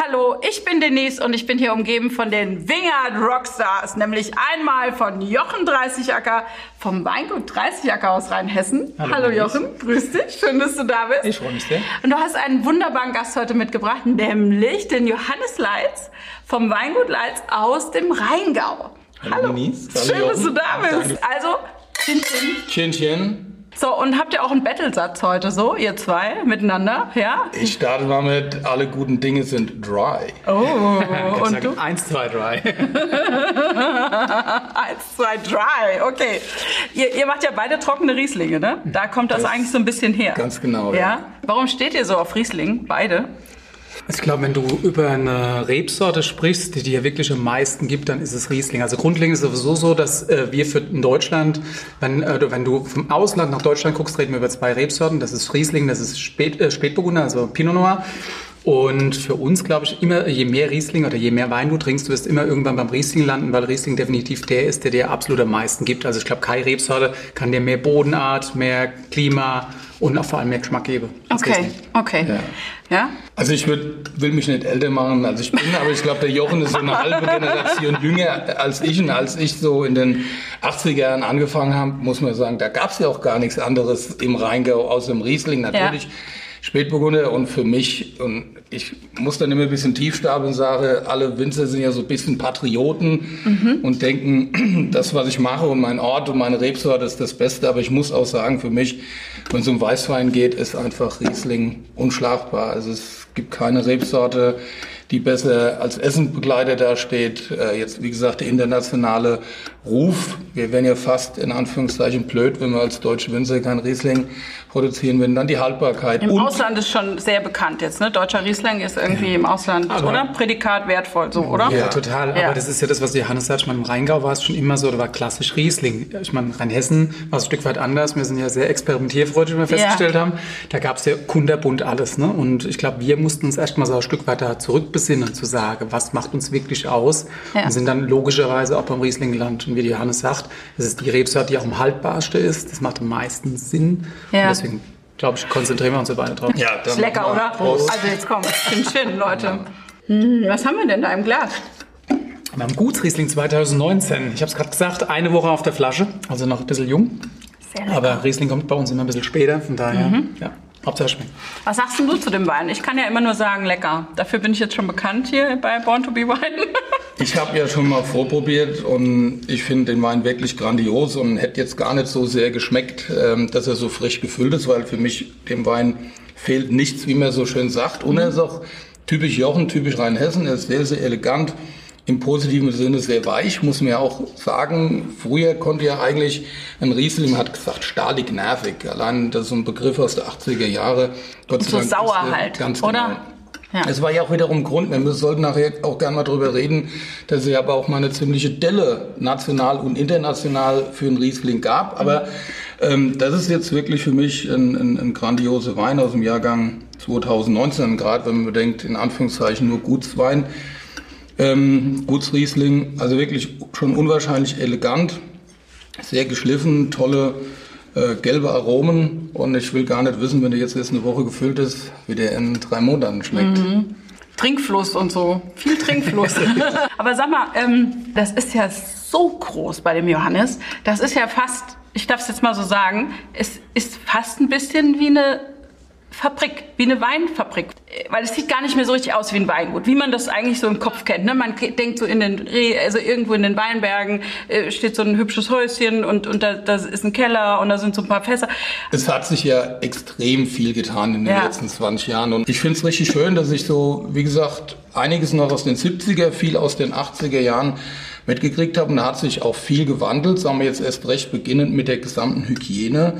hallo, ich bin Denise und ich bin hier umgeben von den Wingard Rockstars, nämlich einmal von Jochen Dreißigacker vom Weingut Dreißigacker aus Rheinhessen. Hallo, Hallo, Denise. Jochen, grüß dich, schön, dass du da bist. Ich freue mich sehr. Und du hast einen wunderbaren Gast heute mitgebracht, nämlich den Johannes Leitz vom Weingut Leitz aus dem Rheingau. Hallo, Denise. Hallo, schön, dass du da bist. Danke. Also, chin, chin. Chin, chin. So, und habt ihr auch einen Battlesatz heute so, ihr zwei miteinander, ja? Ich starte mal mit, alle guten Dinge sind dry. Oh, und du? 1, 2, 3. Eins, zwei, drei. Okay. Ihr, ihr macht ja beide trockene Rieslinge, ne? Da kommt das, Das- eigentlich so ein bisschen her. Ganz genau, Ja? ja. Warum steht ihr so auf Riesling? Beide? Ich glaube, wenn du über eine Rebsorte sprichst, die dir wirklich am meisten gibt, dann ist es Riesling. Also grundlegend ist es sowieso so, dass äh, wir für in Deutschland, wenn, äh, du- wenn du vom Ausland nach Deutschland guckst, reden wir über zwei Rebsorten. Das ist Riesling, das ist Spät, äh, Spätburgunder, also Pinot Noir. Und für uns, glaube ich, immer, je mehr Riesling oder je mehr Wein du trinkst, du wirst immer irgendwann beim Riesling landen, weil Riesling definitiv der ist, der dir absolut am meisten gibt. Also ich glaube, keine Rebsorte kann dir mehr Bodenart, mehr Klima und auch vor allem mehr Geschmack geben. als Okay, Riesling. okay. Ja. Ja? Also ich würd, will mich nicht älter machen, als ich bin, aber ich glaube, der Jochen ist so eine halbe Generation jünger als ich. Und als ich so in den 80er Jahren angefangen habe, muss man sagen, da gab es ja auch gar nichts anderes im Rheingau außer dem Riesling. Natürlich Spätburgunder und für mich, und ich muss dann immer ein bisschen tief stapeln und sage, alle Winzer sind ja so ein bisschen Patrioten und denken, das, was ich mache und mein Ort und meine Rebsorte ist das Beste. Aber ich muss auch sagen, für mich, wenn es um Weißwein geht, ist einfach Riesling unschlagbar. Also es gibt keine Rebsorte, die besser als Essenbegleiter dasteht. Äh, jetzt, wie gesagt, der internationale Ruf. Wir wären ja fast in Anführungszeichen blöd, wenn wir als deutsche Winzer kein Riesling produzieren würden. Dann die Haltbarkeit. Im Ausland ist schon sehr bekannt jetzt, ne? Deutscher Riesling ist irgendwie im Ausland, Aber- oder? Prädikat wertvoll, so, oder? Ja, total. Ja. Aber das ist ja das, was Johannes sagt. Ich meine, im Rheingau war es schon immer so, da war klassisch Riesling. Ich meine, Rheinhessen war es ein Stück weit anders. Wir sind ja sehr experimentierfreudig, wie wir festgestellt haben. Da gab es ja kunderbunt alles. Ne? Und ich glaube, wir mussten uns erstmal so ein Stück weit da zurückbesinnen, zu sagen, was macht uns wirklich aus? Ja. Und sind dann logischerweise auch beim Riesling gelandet. Und wie Johannes sagt, das ist die Rebsorte, die auch am haltbarsten ist. Das macht am meisten Sinn. Ja. Und deswegen, glaube ich, konzentrieren wir uns so beide drauf. ja, dann Ist lecker, mal oder? Prost. Also jetzt komm, chin, chin, Leute. Hm, was haben wir denn da im Glas? Wir haben Gutsriesling 2019. Ich habe es gerade gesagt, eine Woche auf der Flasche, also noch ein bisschen jung. Sehr lecker. Aber Riesling kommt bei uns immer ein bisschen später, von daher, Mhm. ja, Hauptsache schmeckt. Was sagst denn du zu dem Wein? Ich kann ja immer nur sagen, lecker. Dafür bin ich jetzt schon bekannt hier bei Born to be Wine. Ich habe ja schon mal vorprobiert und ich finde den Wein wirklich grandios und hätte jetzt gar nicht so sehr geschmeckt, ähm, dass er so frisch gefüllt ist, weil für mich dem Wein fehlt nichts, wie man so schön sagt. Und er ist auch typisch Jochen, typisch Rheinhessen. Er ist sehr, sehr elegant. Im positiven Sinne sehr weich, muss man ja auch sagen. Früher konnte ja eigentlich ein Riesling, man hat gesagt, stahlig nervig. Allein das ist ein Begriff aus der 80er Jahre. Gott sei So Dank sauer ist halt, ganz oder? Genau. Ja. Es war ja auch wiederum Grund, wir sollten nachher auch gerne mal drüber reden, dass es ja aber auch mal eine ziemliche Delle national und international für einen Riesling gab. Aber ähm, das ist jetzt wirklich für mich ein, ein, ein grandioser Wein aus dem Jahrgang 2019, gerade wenn man bedenkt, in Anführungszeichen nur Gutswein. Ähm, Gutsriesling, also wirklich schon unwahrscheinlich elegant, sehr geschliffen, tolle äh, gelbe Aromen und ich will gar nicht wissen, wenn der jetzt erst eine Woche gefüllt ist, wie der in drei Monaten schmeckt. Trinkfluss und so. Viel Trinkfluss. Aber sag mal, ähm, das ist ja so groß bei dem Johannes. Das ist ja fast, ich darf es jetzt mal so sagen, es ist fast ein bisschen wie eine Fabrik, wie eine Weinfabrik. Weil es sieht gar nicht mehr so richtig aus wie ein Weingut, wie man das eigentlich so im Kopf kennt. Ne? Man denkt so in den, also irgendwo in den Weinbergen äh, steht so ein hübsches Häuschen und, und da, da ist ein Keller und da sind so ein paar Fässer. Es hat sich ja extrem viel getan in den Ja. letzten 20 Jahren und ich finde es richtig schön, dass ich so, wie gesagt, einiges noch aus den 70er, viel aus den 80er Jahren mitgekriegt habe. Und da hat sich auch viel gewandelt, sagen wir jetzt erst recht beginnend mit der gesamten Hygiene.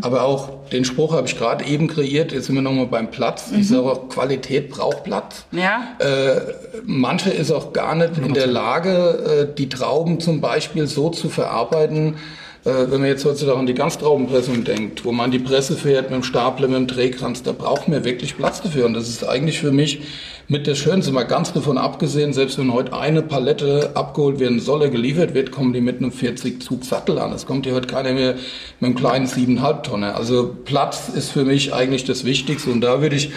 Aber auch den Spruch habe ich gerade eben kreiert, jetzt sind wir nochmal beim Platz. Ich sage auch, Qualität braucht Platz. Ja, Manche ist auch gar nicht in der Lage, äh, die Trauben zum Beispiel so zu verarbeiten, äh, wenn man jetzt heutzutage an die Ganztraubenpressung denkt, wo man die Presse fährt mit dem Stapler, mit dem Drehkranz, da braucht man wirklich Platz dafür. Und das ist eigentlich für mich mit das Schönste, mal ganz davon abgesehen, selbst wenn heute eine Palette abgeholt werden soll, geliefert wird, kommen die mit einem 40 Zug Sattel an. Das kommt hier heute keiner mehr mit einem kleinen 7,5 Tonner. Also Platz ist für mich eigentlich das Wichtigste und da würde ich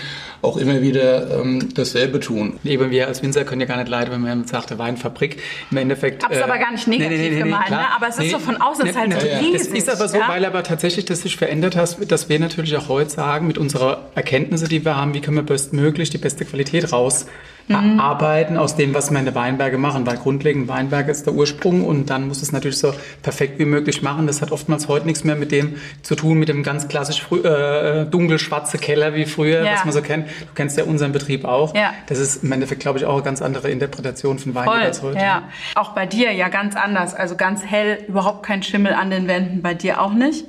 auch immer wieder ähm, dasselbe tun. Eben wir als Winzer können ja gar nicht leiden, wenn man sagt, der Weinfabrik. Im Endeffekt. Hab's äh, aber gar nicht negativ nee, nee, nee, gemeint, ne? aber es ist so von außen, ist halt so riesig. Es ist aber so, ja? weil aber tatsächlich das sich verändert hat, dass wir natürlich auch heute sagen, mit unserer Erkenntnisse, die wir haben, wie können wir bestmöglich die beste Qualität raus mhm. arbeiten aus dem, was meine Weinberge machen. Weil grundlegend Weinberge ist der Ursprung und dann muss es natürlich so perfekt wie möglich machen. Das hat oftmals heute nichts mehr mit dem zu tun, mit dem ganz klassisch äh, dunkelschwarze Keller wie früher, ja. was man so kennt. Du kennst ja unseren Betrieb auch. Ja. Das ist im Endeffekt, glaube ich, auch eine ganz andere Interpretation von Wein als heute. Ja. Auch bei dir ja ganz anders. Also ganz hell, überhaupt kein Schimmel an den Wänden, bei dir auch nicht.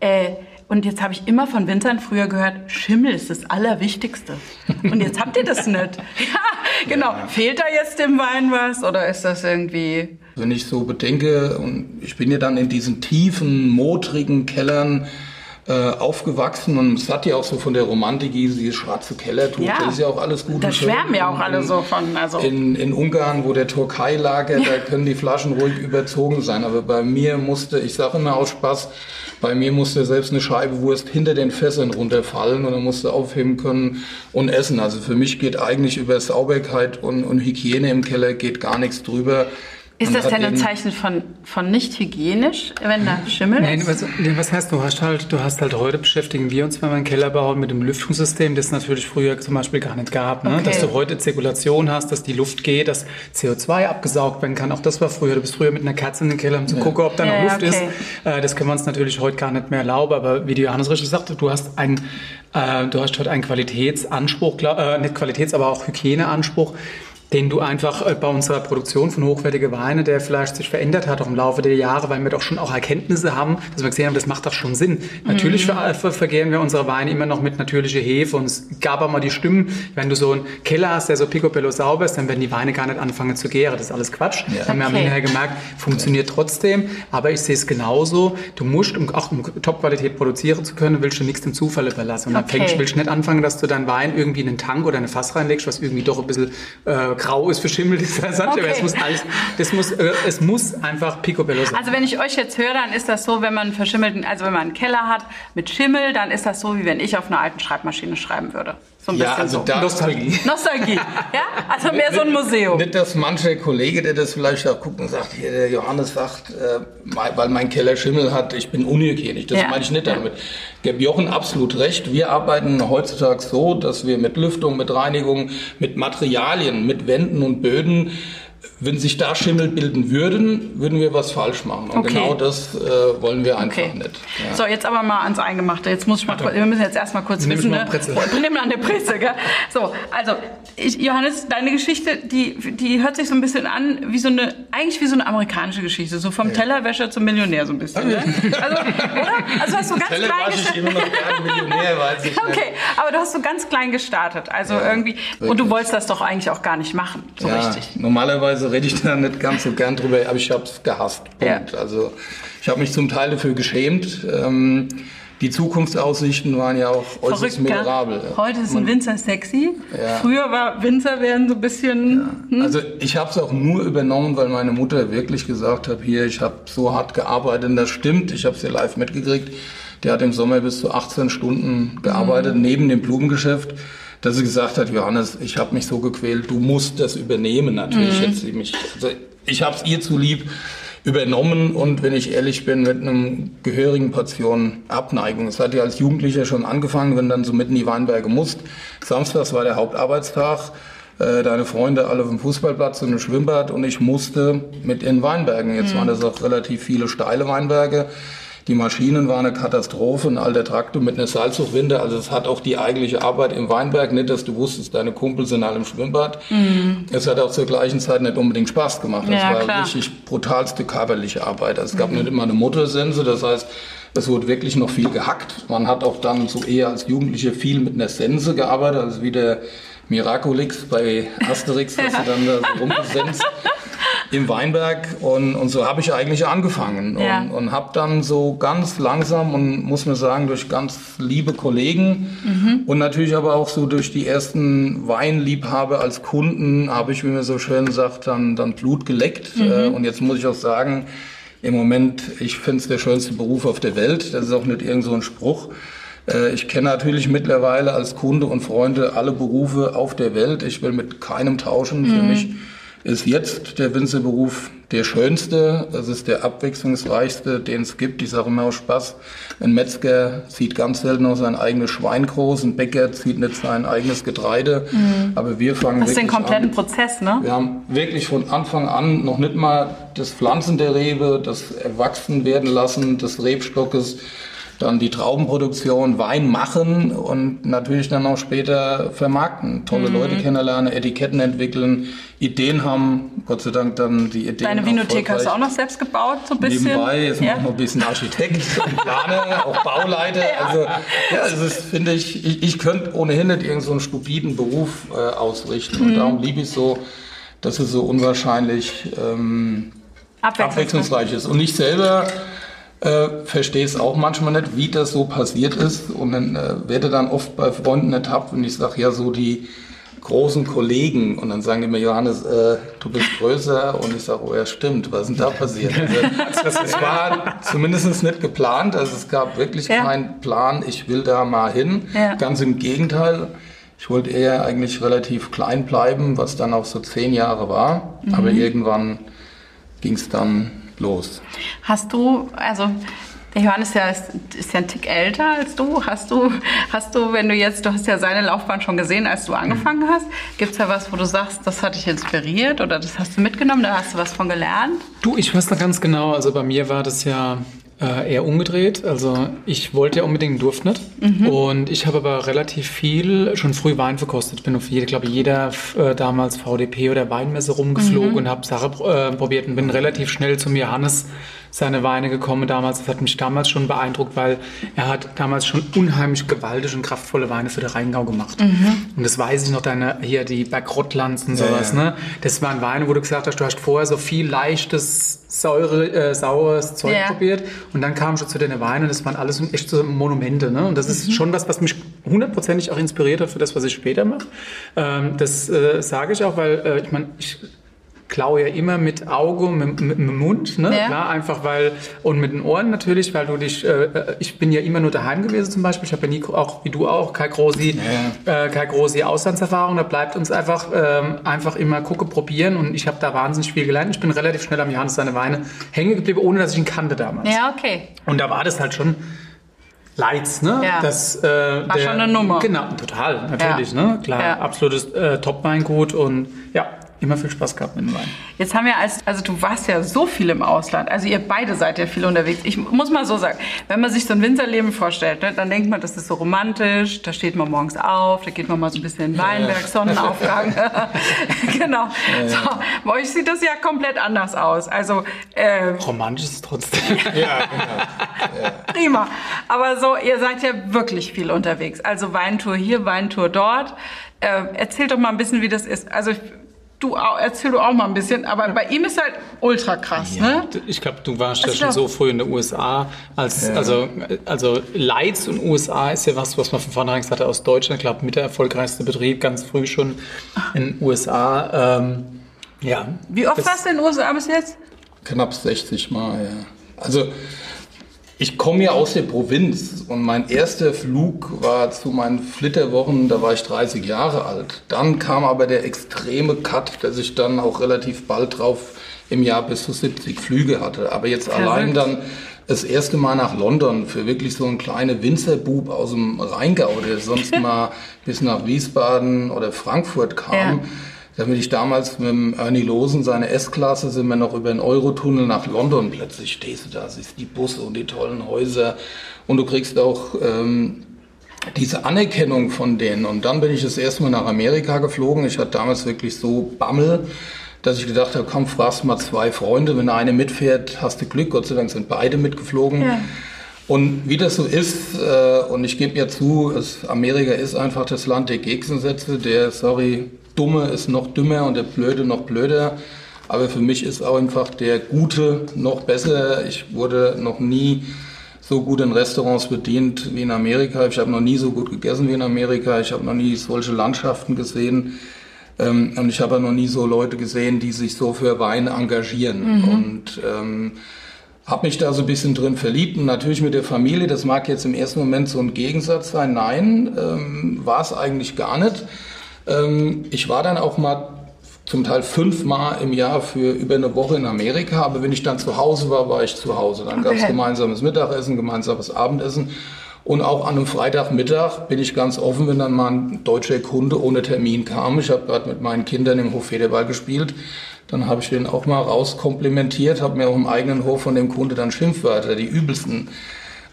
Äh, und jetzt habe ich immer von Winzern früher gehört, Schimmel ist das Allerwichtigste. Und jetzt habt ihr das nicht. Ja, genau. Ja. Fehlt da jetzt dem Wein was oder ist das irgendwie... Wenn ich so bedenke, und ich bin ja dann in diesen tiefen, modrigen Kellern äh, aufgewachsen und es hat ja auch so von der Romantik dieses schwarze Keller tut. Ja, das ist ja auch alles gut. Da schwärmen ja auch alle so von. Also. In, in Ungarn, wo der Türkei lager, ja. da können die Flaschen ruhig überzogen sein. Aber bei mir musste, ich sage immer aus Spaß, bei mir musste selbst eine Scheibe Wurst hinter den Fässern runterfallen und dann musste aufheben können und essen. Also für mich geht eigentlich über Sauberkeit und, und Hygiene im Keller geht gar nichts drüber. Ist das denn ein Zeichen von, von nicht hygienisch, wenn da Schimmel Nein, was, was heißt, du hast halt, du hast halt heute beschäftigen wir uns, wenn wir einen Keller bauen, mit dem Lüftungssystem, das es natürlich früher zum Beispiel gar nicht gab. Ne? Okay. Dass du heute Zirkulation hast, dass die Luft geht, dass CO2 abgesaugt werden kann. Auch das war früher. Du bist früher mit einer Katze in den Keller, um zu ja. gucken, ob da noch ja, Luft okay. ist. Äh, das können wir uns natürlich heute gar nicht mehr erlauben. Aber wie die Johannes richtig sagte, du hast ein, äh, du hast heute einen Qualitätsanspruch, äh, nicht Qualitäts-, aber auch Hygieneanspruch den du einfach äh, bei unserer Produktion von hochwertigen Weine, der vielleicht sich verändert hat auch im Laufe der Jahre, weil wir doch schon auch Erkenntnisse haben, dass wir gesehen haben, das macht doch schon Sinn. Mhm. Natürlich ver vergären wir unsere Weine immer noch mit natürlicher Hefe und es gab auch mal die Stimmen, wenn du so einen Keller hast, der so picobello sauber ist, dann werden die Weine gar nicht anfangen zu gären. Das ist alles Quatsch. Ja. Okay. Wir haben hinterher gemerkt, funktioniert trotzdem, aber ich sehe es genauso. Du musst, um auch um Top-Qualität produzieren zu können, willst du nichts dem Zufall überlassen. Und dann okay. fängst, willst du nicht anfangen, dass du deinen Wein irgendwie in einen Tank oder eine Fass reinlegst, was irgendwie doch ein bisschen äh, grau ist, verschimmelt ist. Das, okay. es muss alles, das muss, äh, es muss einfach picobello sein. Also wenn ich euch jetzt höre, dann ist das so, wenn man verschimmelten, also wenn man einen Keller hat mit Schimmel, dann ist das so, wie wenn ich auf einer alten Schreibmaschine schreiben würde. So ein ja, also so. Nostalgie. Nostalgie, ja? Also mehr so ein Museum. Nicht, dass mancher Kollege, der das vielleicht auch guckt und sagt, hier, der Johannes sagt, äh, weil mein Keller Schimmel hat, ich bin unhygienisch. Das ja. meine ich nicht damit. Geb Jochen absolut recht. Wir arbeiten heutzutage so, dass wir mit Lüftung, mit Reinigung, mit Materialien, mit Wänden und Böden wenn sich da Schimmel bilden würden, würden wir was falsch machen. Und okay. genau das äh, wollen wir einfach okay. nicht. Ja. So, jetzt aber mal ans Eingemachte. Jetzt muss ich mal, Ach, wir müssen jetzt erstmal kurz Nimm wissen. Ne? Nimm mal eine Presse, gell? So, also, ich, Johannes, deine Geschichte, die, die hört sich so ein bisschen an wie so eine, eigentlich wie so eine amerikanische Geschichte. So vom ja. Tellerwäscher zum Millionär so ein bisschen. Ne? Also, oder? Also hast du ganz klein gestartet. immer noch gerne Millionär, weiß ich Okay, nicht. aber du hast so ganz klein gestartet. Also ja, irgendwie, wirklich. und du wolltest das doch eigentlich auch gar nicht machen, so richtig. Normalerweise rede ich da nicht ganz so gern drüber, aber ich habe es gehasst. Ja. Also ich habe mich zum Teil dafür geschämt. Ähm, die Zukunftsaussichten waren ja auch äußerst miserabel. Heute ist ein Winzer sexy. Ja. Früher war Winzer werden so ein bisschen. Ja. Hm? Also ich habe es auch nur übernommen, weil meine Mutter wirklich gesagt hat, hier, ich habe so hart gearbeitet. Und das stimmt, ich habe es ja live mitgekriegt. Der hat im Sommer bis zu 18 Stunden gearbeitet, mhm. neben dem Blumengeschäft dass sie gesagt hat, Johannes, ich habe mich so gequält, du musst das übernehmen. Natürlich mhm. hätte sie mich, also ich habe es ihr zulieb übernommen und wenn ich ehrlich bin, mit einem gehörigen Portion Abneigung. Es hat ja als Jugendlicher schon angefangen, wenn dann so mitten in die Weinberge musst. Samstags war der Hauptarbeitstag äh, deine Freunde alle auf dem Fußballplatz und im Schwimmbad und ich musste mit in Weinbergen. Jetzt mhm. waren das auch relativ viele steile Weinberge. Die Maschinen waren eine Katastrophe, ein alter Traktor mit einer Salzhochwinde. Also es hat auch die eigentliche Arbeit im Weinberg, nicht, dass du wusstest, deine Kumpels sind alle im Schwimmbad. Mhm. Es hat auch zur gleichen Zeit nicht unbedingt Spaß gemacht. Das ja, war klar. richtig brutalste körperliche Arbeit. Also es gab mhm. nicht immer eine Motorsense, das heißt, es wurde wirklich noch viel gehackt. Man hat auch dann so eher als Jugendliche viel mit einer Sense gearbeitet, also wie der Miraculix bei Asterix, dass du dann da so rumgesenzt im Weinberg und, und so habe ich eigentlich angefangen ja. und, und habe dann so ganz langsam und muss mir sagen durch ganz liebe Kollegen mhm. und natürlich aber auch so durch die ersten Weinliebhaber als Kunden habe ich, wie man so schön sagt, dann, dann Blut geleckt mhm. Äh, und jetzt muss ich auch sagen, im Moment, ich finde es der schönste Beruf auf der Welt, das ist auch nicht irgend so ein Spruch. Äh, ich kenne natürlich mittlerweile als Kunde und Freunde alle Berufe auf der Welt. Ich will mit keinem tauschen. Mhm. Für mich ist jetzt der Winzerberuf der schönste. Es ist der abwechslungsreichste, den es gibt. Ich sage immer aus Spaß. Ein Metzger zieht ganz selten noch sein eigenes Schwein groß. Ein Bäcker zieht nicht sein eigenes Getreide. Mhm. Aber wir fangen das wirklich ist den kompletten an. Prozess, ne? Wir haben wirklich von Anfang an noch nicht mal das Pflanzen der Rebe, das Erwachsen werden lassen des Rebstockes dann die Traubenproduktion, Wein machen und natürlich dann auch später vermarkten. Tolle mhm. Leute kennenlernen, Etiketten entwickeln, Ideen haben, Gott sei Dank dann die Ideen. Deine Vinothek hast du auch noch selbst gebaut, so ein bisschen? Nebenbei, jetzt ja. noch ein bisschen Architekt und Planer, auch Bauleiter. Ja. Also, ja, also das finde ich, ich, ich könnte ohnehin nicht irgendeinen so stupiden Beruf äh, ausrichten. Mhm. Und darum liebe ich so, dass es so unwahrscheinlich ähm, abwechslungsreich ist. Und ich selber äh, verstehe es auch manchmal nicht, wie das so passiert ist. Und dann äh, werde dann oft bei Freunden ertappt und ich sage ja so die großen Kollegen und dann sagen die mir, Johannes, äh, du bist größer und ich sage, oh ja stimmt, was ist denn da passiert? Also, es war zumindest nicht geplant, also es gab wirklich ja. keinen Plan, ich will da mal hin. Ja. Ganz im Gegenteil, ich wollte eher eigentlich relativ klein bleiben, was dann auch so zehn Jahre war, mhm. aber irgendwann ging es dann los. Hast du, also der Johannes ist ja, ist ja ein Tick älter als du. Hast du, hast du, wenn du jetzt, du hast ja seine Laufbahn schon gesehen, als du angefangen hast, gibt es da was, wo du sagst, das hat dich inspiriert oder das hast du mitgenommen, da hast du was von gelernt? Du, ich weiß noch ganz genau, also bei mir war das ja äh, eher umgedreht. Also ich wollte ja unbedingt, durfte nicht. Mhm. Und ich habe aber relativ viel schon früh Wein verkostet. Ich bin auf jede, glaube jeder äh, damals VDP oder Weinmesse rumgeflogen mhm. und habe Sache äh, probiert und bin relativ schnell zum Johannes seine Weine gekommen damals. Das hat mich damals schon beeindruckt, weil er hat damals schon unheimlich gewaltige und kraftvolle Weine für den Rheingau gemacht. Mhm. Und das weiß ich noch, deine, hier die Bergrottlands und sowas, ja, ja. ne? Das waren Weine, wo du gesagt hast, du hast vorher so viel leichtes, Säure, äh, saures Zeug ja. probiert und dann kam schon zu den Weinen und das waren alles echt so Monumente, ne? Und das ist mhm. schon was, was mich hundertprozentig auch inspiriert hat für das, was ich später mache. Ähm, das äh, sage ich auch, weil äh, ich meine, ich klaue ja immer mit Auge, mit, mit, mit Mund, ne? Ja. Klar, einfach weil, und mit den Ohren natürlich, weil du dich, äh, ich bin ja immer nur daheim gewesen zum Beispiel, ich habe ja nie, auch wie du auch, keine große, ja. äh, keine große Auslandserfahrung, da bleibt uns einfach, ähm, einfach immer gucke, probieren und ich habe da wahnsinnig viel gelernt. Ich bin relativ schnell am Johannes seine Weine hängen geblieben, ohne dass ich ihn kannte damals. Ja, okay. Und da war das halt schon, Lights, ne? Ja. Das, äh, War der, schon eine Nummer. Genau, total, natürlich, ja. ne? Klar, ja. absolutes äh, Top-Weingut und ja, immer viel Spaß gehabt mit dem Wein. Jetzt haben wir als, also du warst ja so viel im Ausland, also ihr beide seid ja viel unterwegs. Ich muss mal so sagen, wenn man sich so ein Winterleben vorstellt, ne, dann denkt man, das ist so romantisch, da steht man morgens auf, da geht man mal so ein bisschen in den Weinberg, Sonnenaufgang. genau. Ja. So, bei euch sieht das ja komplett anders aus. Also, äh, romantisch ist es trotzdem. ja, genau. Ja. Prima. Aber so, ihr seid ja wirklich viel unterwegs. Also Weintour hier, Weintour dort. Äh, erzählt doch mal ein bisschen, wie das ist. Also Du erzähl du auch mal ein bisschen, aber bei ihm ist halt ultra krass, ja, ne? Ich glaube, du warst ja also schon so früh in den USA, als ja. also also Lights und USA ist ja was, was man von vornherein gesagt hat aus Deutschland. Ich glaube, mit der erfolgreichste Betrieb ganz früh schon in den USA. Ähm, ja. Wie oft warst du in den USA bis jetzt? Knapp 60 Mal, ja. Also ich komme ja aus der Provinz und mein erster Flug war zu meinen Flitterwochen, da war ich 30 Jahre alt. Dann kam aber der extreme Cut, dass ich dann auch relativ bald drauf im Jahr bis zu 70 Flüge hatte. Aber jetzt Verrückt. allein dann das erste Mal nach London für wirklich so einen kleinen Winzerbub aus dem Rheingau, der sonst mal bis nach Wiesbaden oder Frankfurt kam. Ja da bin ich damals mit dem Ernie Losen, seine S-Klasse, sind wir noch über den Eurotunnel nach London. Plötzlich stehst du da, siehst die Busse und die tollen Häuser und du kriegst auch ähm, diese Anerkennung von denen. Und dann bin ich das erste Mal nach Amerika geflogen. Ich hatte damals wirklich so Bammel, dass ich gedacht habe, komm, fragst mal zwei Freunde. Wenn der eine mitfährt, hast du Glück. Gott sei Dank sind beide mitgeflogen. Ja. Und wie das so ist, äh, und ich gebe mir zu, es, Amerika ist einfach das Land der Gegensätze, der, sorry, Dumme ist noch dümmer und der Blöde noch blöder. Aber für mich ist auch einfach der Gute noch besser. Ich wurde noch nie so gut in Restaurants bedient wie in Amerika. Ich habe noch nie so gut gegessen wie in Amerika. Ich habe noch nie solche Landschaften gesehen. Ähm, und ich habe noch nie so Leute gesehen, die sich so für Wein engagieren. Mhm. Und ähm, habe mich da so ein bisschen drin verliebt und natürlich mit der Familie, das mag jetzt im ersten Moment so ein Gegensatz sein. Nein, ähm, war es eigentlich gar nicht. Ähm, ich war dann auch mal zum Teil fünfmal im Jahr für über eine Woche in Amerika, aber wenn ich dann zu Hause war, war ich zu Hause. Dann okay. gab es gemeinsames Mittagessen, gemeinsames Abendessen. Und auch an einem Freitagmittag bin ich ganz offen, wenn dann mal ein deutscher Kunde ohne Termin kam. Ich habe gerade mit meinen Kindern im Hof Federball gespielt dann habe ich den auch mal rauskomplimentiert, habe mir auch im eigenen Hof von dem Kunde dann Schimpfwörter, die übelsten,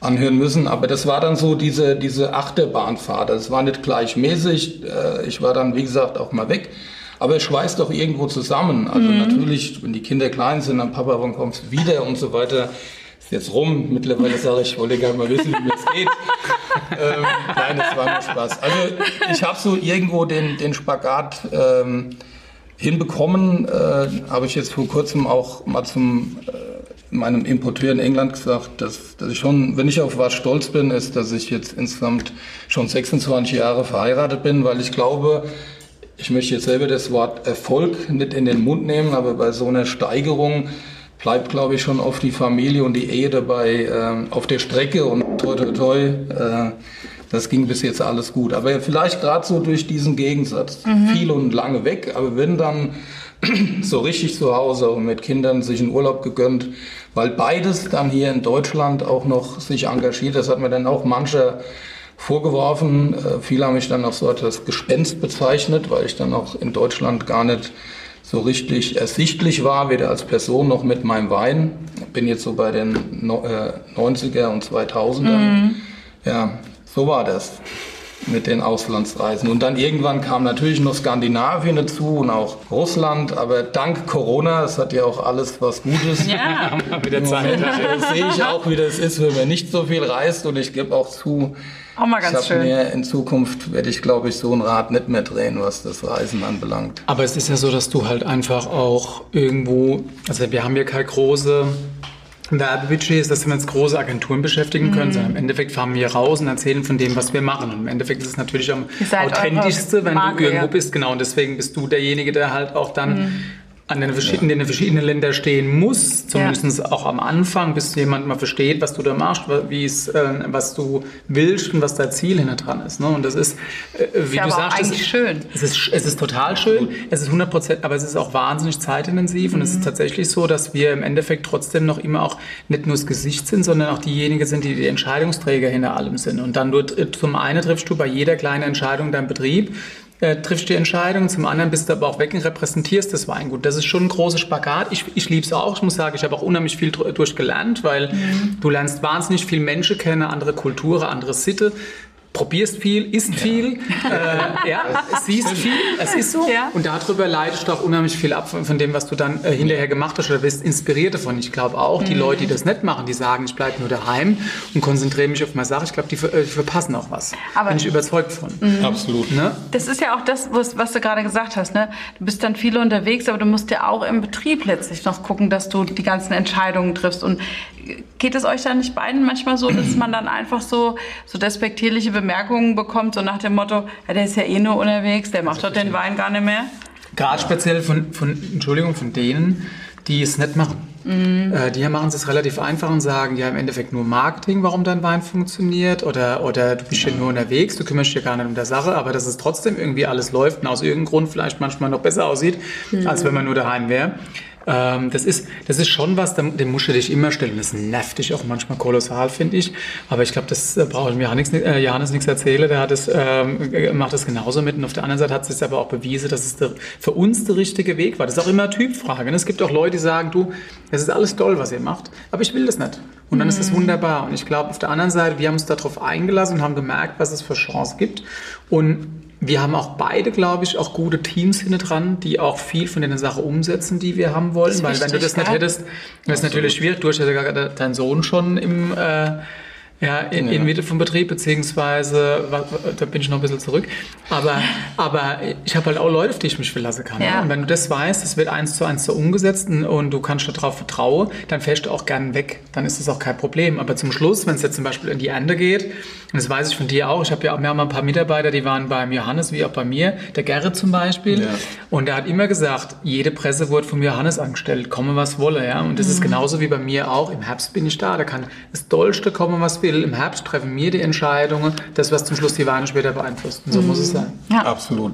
anhören müssen. Aber das war dann so diese, diese Achterbahnfahrt. Das war nicht gleichmäßig. Äh, ich war dann, wie gesagt, auch mal weg. Aber es schweißt doch irgendwo zusammen. Also mhm. natürlich, wenn die Kinder klein sind, dann Papa, wann kommst du wieder und so weiter. Ist jetzt rum. Mittlerweile sage ich, ich wollte gerne mal wissen, wie mir es geht. ähm, nein, das war nur Spaß. Also ich habe so irgendwo den, den Spagat ähm, hinbekommen. Äh, Habe ich jetzt vor kurzem auch mal zum äh, meinem Importeur in England gesagt, dass, dass ich schon, wenn ich auf was stolz bin, ist, dass ich jetzt insgesamt schon 26 Jahre verheiratet bin, weil ich glaube, ich möchte jetzt selber das Wort Erfolg nicht in den Mund nehmen, aber bei so einer Steigerung bleibt, glaube ich, schon oft die Familie und die Ehe dabei äh, auf der Strecke und toi toi toi. Äh, das ging bis jetzt alles gut. Aber vielleicht gerade so durch diesen Gegensatz. Mhm. Viel und lange weg, aber wenn dann so richtig zu Hause und mit Kindern sich einen Urlaub gegönnt, weil beides dann hier in Deutschland auch noch sich engagiert. Das hat mir dann auch mancher vorgeworfen. Äh, viele haben mich dann auch so als Gespenst bezeichnet, weil ich dann auch in Deutschland gar nicht so richtig ersichtlich war, weder als Person noch mit meinem Wein. Bin jetzt so bei den 90er äh, und 2000er. Mhm. Ja, so war das mit den Auslandsreisen. Und dann irgendwann kam natürlich noch Skandinavien dazu und auch Russland, aber dank Corona, es hat ja auch alles was Gutes. Ja, mit der Zeit. sehe ich auch, wie das ist, wenn man nicht so viel reist und ich gebe auch zu, auch mal ganz schön. Mir in Zukunft werde ich, glaube ich, so ein Rad nicht mehr drehen, was das Reisen anbelangt. Aber es ist ja so, dass du halt einfach auch irgendwo, also wir haben ja keine große Werbebudgets, dass wir uns große Agenturen beschäftigen können, mhm. sondern im Endeffekt fahren wir raus und erzählen von dem, was wir machen. Und im Endeffekt ist es natürlich am authentischste, wenn Marke, du irgendwo ja. bist. Genau, und deswegen bist du derjenige, der halt auch dann mhm an den verschiedenen, in den verschiedenen Ländern stehen muss, zumindest ja. auch am Anfang, bis jemand mal versteht, was du da machst, wie es, äh, was du willst und was dein Ziel hinter dran ist. Ne? Und das ist, äh, wie ist du sagst, es, schön. Es ist, es ist total schön, es ist 100 Prozent, aber es ist auch wahnsinnig zeitintensiv mhm. und es ist mhm. tatsächlich so, dass wir im Endeffekt trotzdem noch immer auch nicht nur das Gesicht sind, sondern auch diejenigen sind, die die Entscheidungsträger hinter allem sind. Und dann du, zum einen triffst du bei jeder kleinen Entscheidung deinen Betrieb, äh, triffst die Entscheidung, zum anderen bist du aber auch weg und repräsentierst das Weingut. Das ist schon ein großer Spagat. Ich, ich liebe es auch. Ich muss sagen, ich habe auch unheimlich viel durchgelernt, weil mhm. du lernst wahnsinnig viel Menschen kennen, andere Kulturen, andere Sitte probierst viel, isst ja. viel, äh, ja, siehst viel, es ist so. Ja. Und darüber leidest du auch unheimlich viel ab von, dem, was du dann äh, hinterher gemacht hast oder bist inspiriert davon. Ich glaube auch, die mhm. Leute, die das nicht machen, die sagen, ich bleibe nur daheim und konzentriere mich auf meine Sache, ich glaube, die, äh, die, verpassen auch was. Aber Bin ich überzeugt von. Mhm. Absolut. Ne? Das ist ja auch das, was, was du gerade gesagt hast. Ne? Du bist dann viel unterwegs, aber du musst ja auch im Betrieb letztlich noch gucken, dass du die ganzen Entscheidungen triffst. Und geht es euch dann nicht beiden manchmal so, dass man dann einfach so, so despektierliche Bemerkungen bekommt, so nach dem Motto, ja, der ist ja eh nur unterwegs, der macht doch den Wein gar nicht mehr? Gerade speziell von, von, Entschuldigung, von denen, die es nicht machen. Mhm. Äh, die machen es relativ einfach und sagen, ja, im Endeffekt nur Marketing, warum dein Wein funktioniert oder, oder du bist ja nur unterwegs, du kümmerst dich ja gar nicht um der Sache, aber dass es trotzdem irgendwie alles läuft und aus irgendeinem Grund vielleicht manchmal noch besser aussieht, mhm. als wenn man nur daheim wäre. Ähm, das, ist, das ist schon was, dem musst du dich immer stellen. Das nervt dich auch manchmal kolossal, finde ich. Aber ich glaube, das äh, brauche ich mir Johannes, äh, Johannes nichts erzählen. Der hat das, ähm, macht das genauso mit. Und auf der anderen Seite hat es aber auch bewiesen, dass es der, für uns der richtige Weg war. Das ist auch immer Typfrage. Ne? Es gibt auch Leute, die sagen, du, es ist alles toll, was ihr macht, aber ich will das nicht. Und dann mhm. ist das wunderbar. Und ich glaube, auf der anderen Seite, wir haben uns darauf eingelassen und haben gemerkt, was es für Chancen gibt. Und wir haben auch beide, glaube ich, auch gute Teams hinten dran, die auch viel von den Sachen umsetzen, die wir haben wollen. Weil wichtig, wenn du das nicht hättest, wäre es natürlich schwierig. Du hast ja deinen Sohn schon im, äh, Ja, in, in Mitte vom Betrieb, beziehungsweise, da bin ich noch ein bisschen zurück. Aber, aber ich habe halt auch Leute, auf die ich mich verlassen kann. Ja. Und wenn du das weißt, es wird eins zu eins so umgesetzt und- du kannst darauf vertrauen, dann fährst du auch gern weg. Dann ist das auch kein Problem. Aber zum Schluss, wenn es jetzt zum Beispiel in die Ernte geht, und das weiß ich von dir auch, ich habe ja, wir haben ein paar Mitarbeiter, die waren beim Johannes, wie auch bei mir, der Gerrit zum Beispiel. Ja. Und er hat immer gesagt, jede Presse wurde vom Johannes angestellt, komme was wolle. Ja? Und das ist genauso wie bei mir auch. Im Herbst bin ich da, da kann das Dollste kommen, was will. Im Herbst treffen wir die Entscheidungen, das, was zum Schluss die Weine später beeinflusst. Und so muss es sein. Ja. Absolut.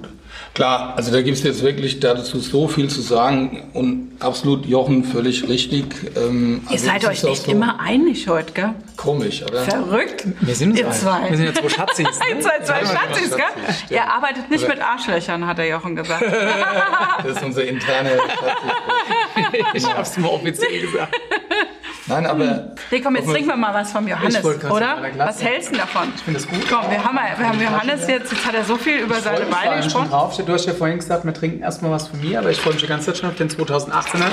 Klar, also da gibt es jetzt wirklich dazu so viel zu sagen und absolut Jochen völlig richtig. Ähm, Ihr also seid euch echt so immer einig heute, gell? komisch, oder? Verrückt. Wir sind uns Ihr zwei. Wir sind ja zwei Schatzis. Ihr Ne? seid zwei Schatzis, Schatzis, gell? stimmt. Ihr arbeitet nicht mit Arschlöchern, hat der Jochen gesagt. Das ist unser interne Statistik. Ich hab's mal offiziell gesagt. Nein, aber Nee, komm, jetzt trinken wir mal was vom Johannes, Ich oder? Was hältst du davon? Ich finde das gut. Komm, wir haben, wir haben Johannes jetzt, jetzt hat er so viel über seine mich vor Weine gesprochen. drauf. Du hast ja vorhin gesagt, wir trinken erstmal was von mir, aber ich freue mich die ganze Zeit schon auf den 2018er.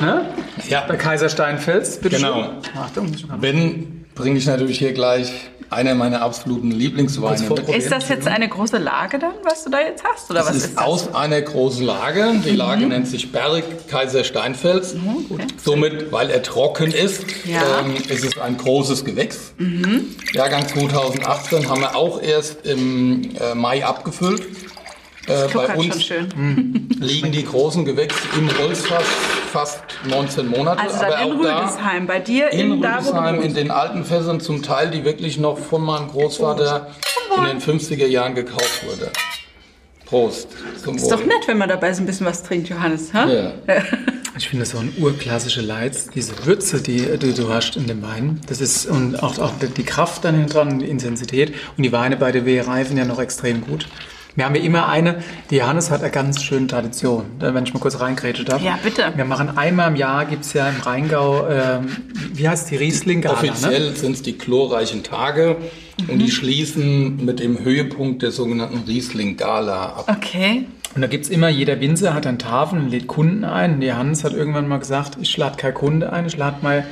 Ne? Ja. Bei Kaiser Steinfels. Bitte Genau. schön. Achtung, ich wenn, bringe ich natürlich hier gleich einer meiner absoluten Lieblingsweine. Ist das jetzt eine große Lage dann, was du da jetzt hast? Oder Das was ist, ist das? aus einer großen Lage. Die Lage nennt sich Berg Kaiser Steinfels. Somit, weil er trocken ist, Ja. ähm, ist es ein großes Gewächs. Jahrgang 2018 haben wir auch erst im äh, Mai abgefüllt. Äh, bei uns schön. liegen die großen Gewächse im Holzfass fast 19 Monate. Also aber in auch da Rüdesheim, bei dir in, in Rüdesheim, in den alten Fässern, zum Teil, die wirklich noch von meinem Großvater in den 50er Jahren gekauft wurde. Prost. Zum Ist doch nett, wenn man dabei so ein bisschen was trinkt, Johannes. Ja. Ich finde das so ein urklassische Leiz, diese Würze, die, die du hast in dem Wein. Das ist, und auch, auch die Kraft dann hinten dran, die Intensität. Und die Weine bei DW reifen ja noch extrem gut. Wir haben ja immer eine, die Johannes hat eine ganz schöne Tradition, Da, wenn ich mal kurz reingrätschen darf. Ja, bitte. Wir machen einmal im Jahr, gibt es ja im Rheingau, ähm, wie heißt die Riesling Gala, ne? Offiziell sind es die chlorreichen Tage und Mhm. die schließen mit dem Höhepunkt der sogenannten Riesling-Gala ab. Okay. Und da gibt's immer, jeder Winzer hat dann Tafeln und lädt Kunden ein. Und die Hans hat irgendwann mal gesagt, ich lade keinen Kunde ein, ich lade mal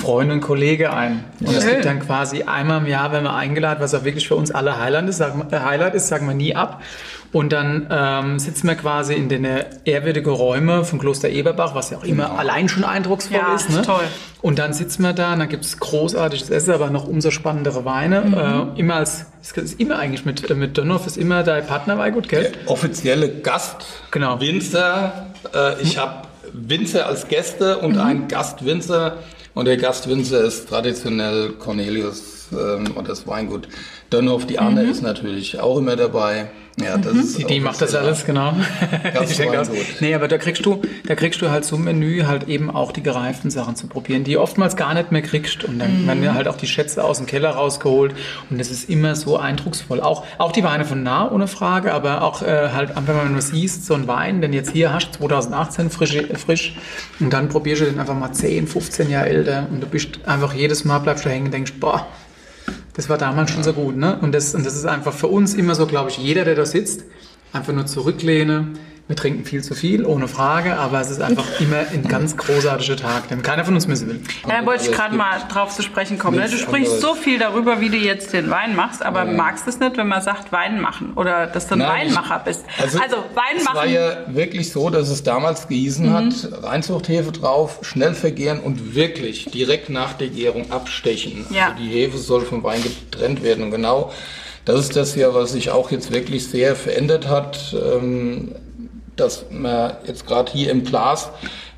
Freunde und Kollege ein. Und es gibt dann quasi einmal im Jahr, wenn wir eingeladen, was auch wirklich für uns alle Highlight ist, sagen, wir- äh, Highlight ist, sagen wir nie ab. Und dann ähm, sitzen wir quasi in den äh, ehrwürdigen Räume vom Kloster Eberbach, was ja auch immer allein schon eindrucksvoll Ja, ist. Ne? toll. Und dann sitzen wir da und dann gibt's großartiges Essen, aber noch umso spannendere Weine. Äh, immer als, es ist immer eigentlich mit, äh, mit Dönhoff ist immer dein Partner, war gut, gell? Offizielle Gast, Genau. Winzer. Äh, ich habe Winzer als Gäste und einen Gastwinzer. Und der Gastwinzer ist traditionell Cornelius ähm, und das Weingut Dönhoff. Die Anne ist natürlich auch immer dabei. Ja, das ist Die, die macht das alles, genau. Aus. gut. Nee, aber da kriegst du, da kriegst du halt so ein Menü halt eben auch die gereiften Sachen zu probieren, die oftmals gar nicht mehr kriegst. Und dann werden wir halt auch die Schätze aus dem Keller rausgeholt. Und das ist immer so eindrucksvoll. Auch, auch die Weine von nah, ohne Frage, aber auch äh, halt, wenn man nur siehst, so ein Wein, den jetzt hier hast, 2018 frisch, äh, frisch, und dann probierst du den einfach mal 10, 15 Jahre älter und du bist einfach jedes Mal bleibst du hängen und denkst, boah, das war damals schon so gut, ne? Und das, und das ist einfach für uns immer so, glaube ich, jeder, der da sitzt, einfach nur zurücklehne. Wir trinken viel zu viel, ohne Frage, aber es ist einfach immer ein ganz großartiger Tag, den keiner von uns missen will. Ja, da wollte ich Also gerade mal drauf zu sprechen kommen. Ne? Du sprichst anderes. so viel darüber, wie du jetzt den Wein machst, aber magst es nicht, wenn man sagt Wein machen oder dass du ein Nein, Weinmacher bist. Also, Wein Es war machen. Mhm. ja wirklich so, dass es damals gehießen hat, Reinzuchthefe drauf, schnell vergären und wirklich direkt nach der Gärung abstechen. Ja. Also die Hefe soll vom Wein getrennt werden. Und genau das ist das ja, was sich auch jetzt wirklich sehr verändert hat, ähm, dass man jetzt gerade hier im Glas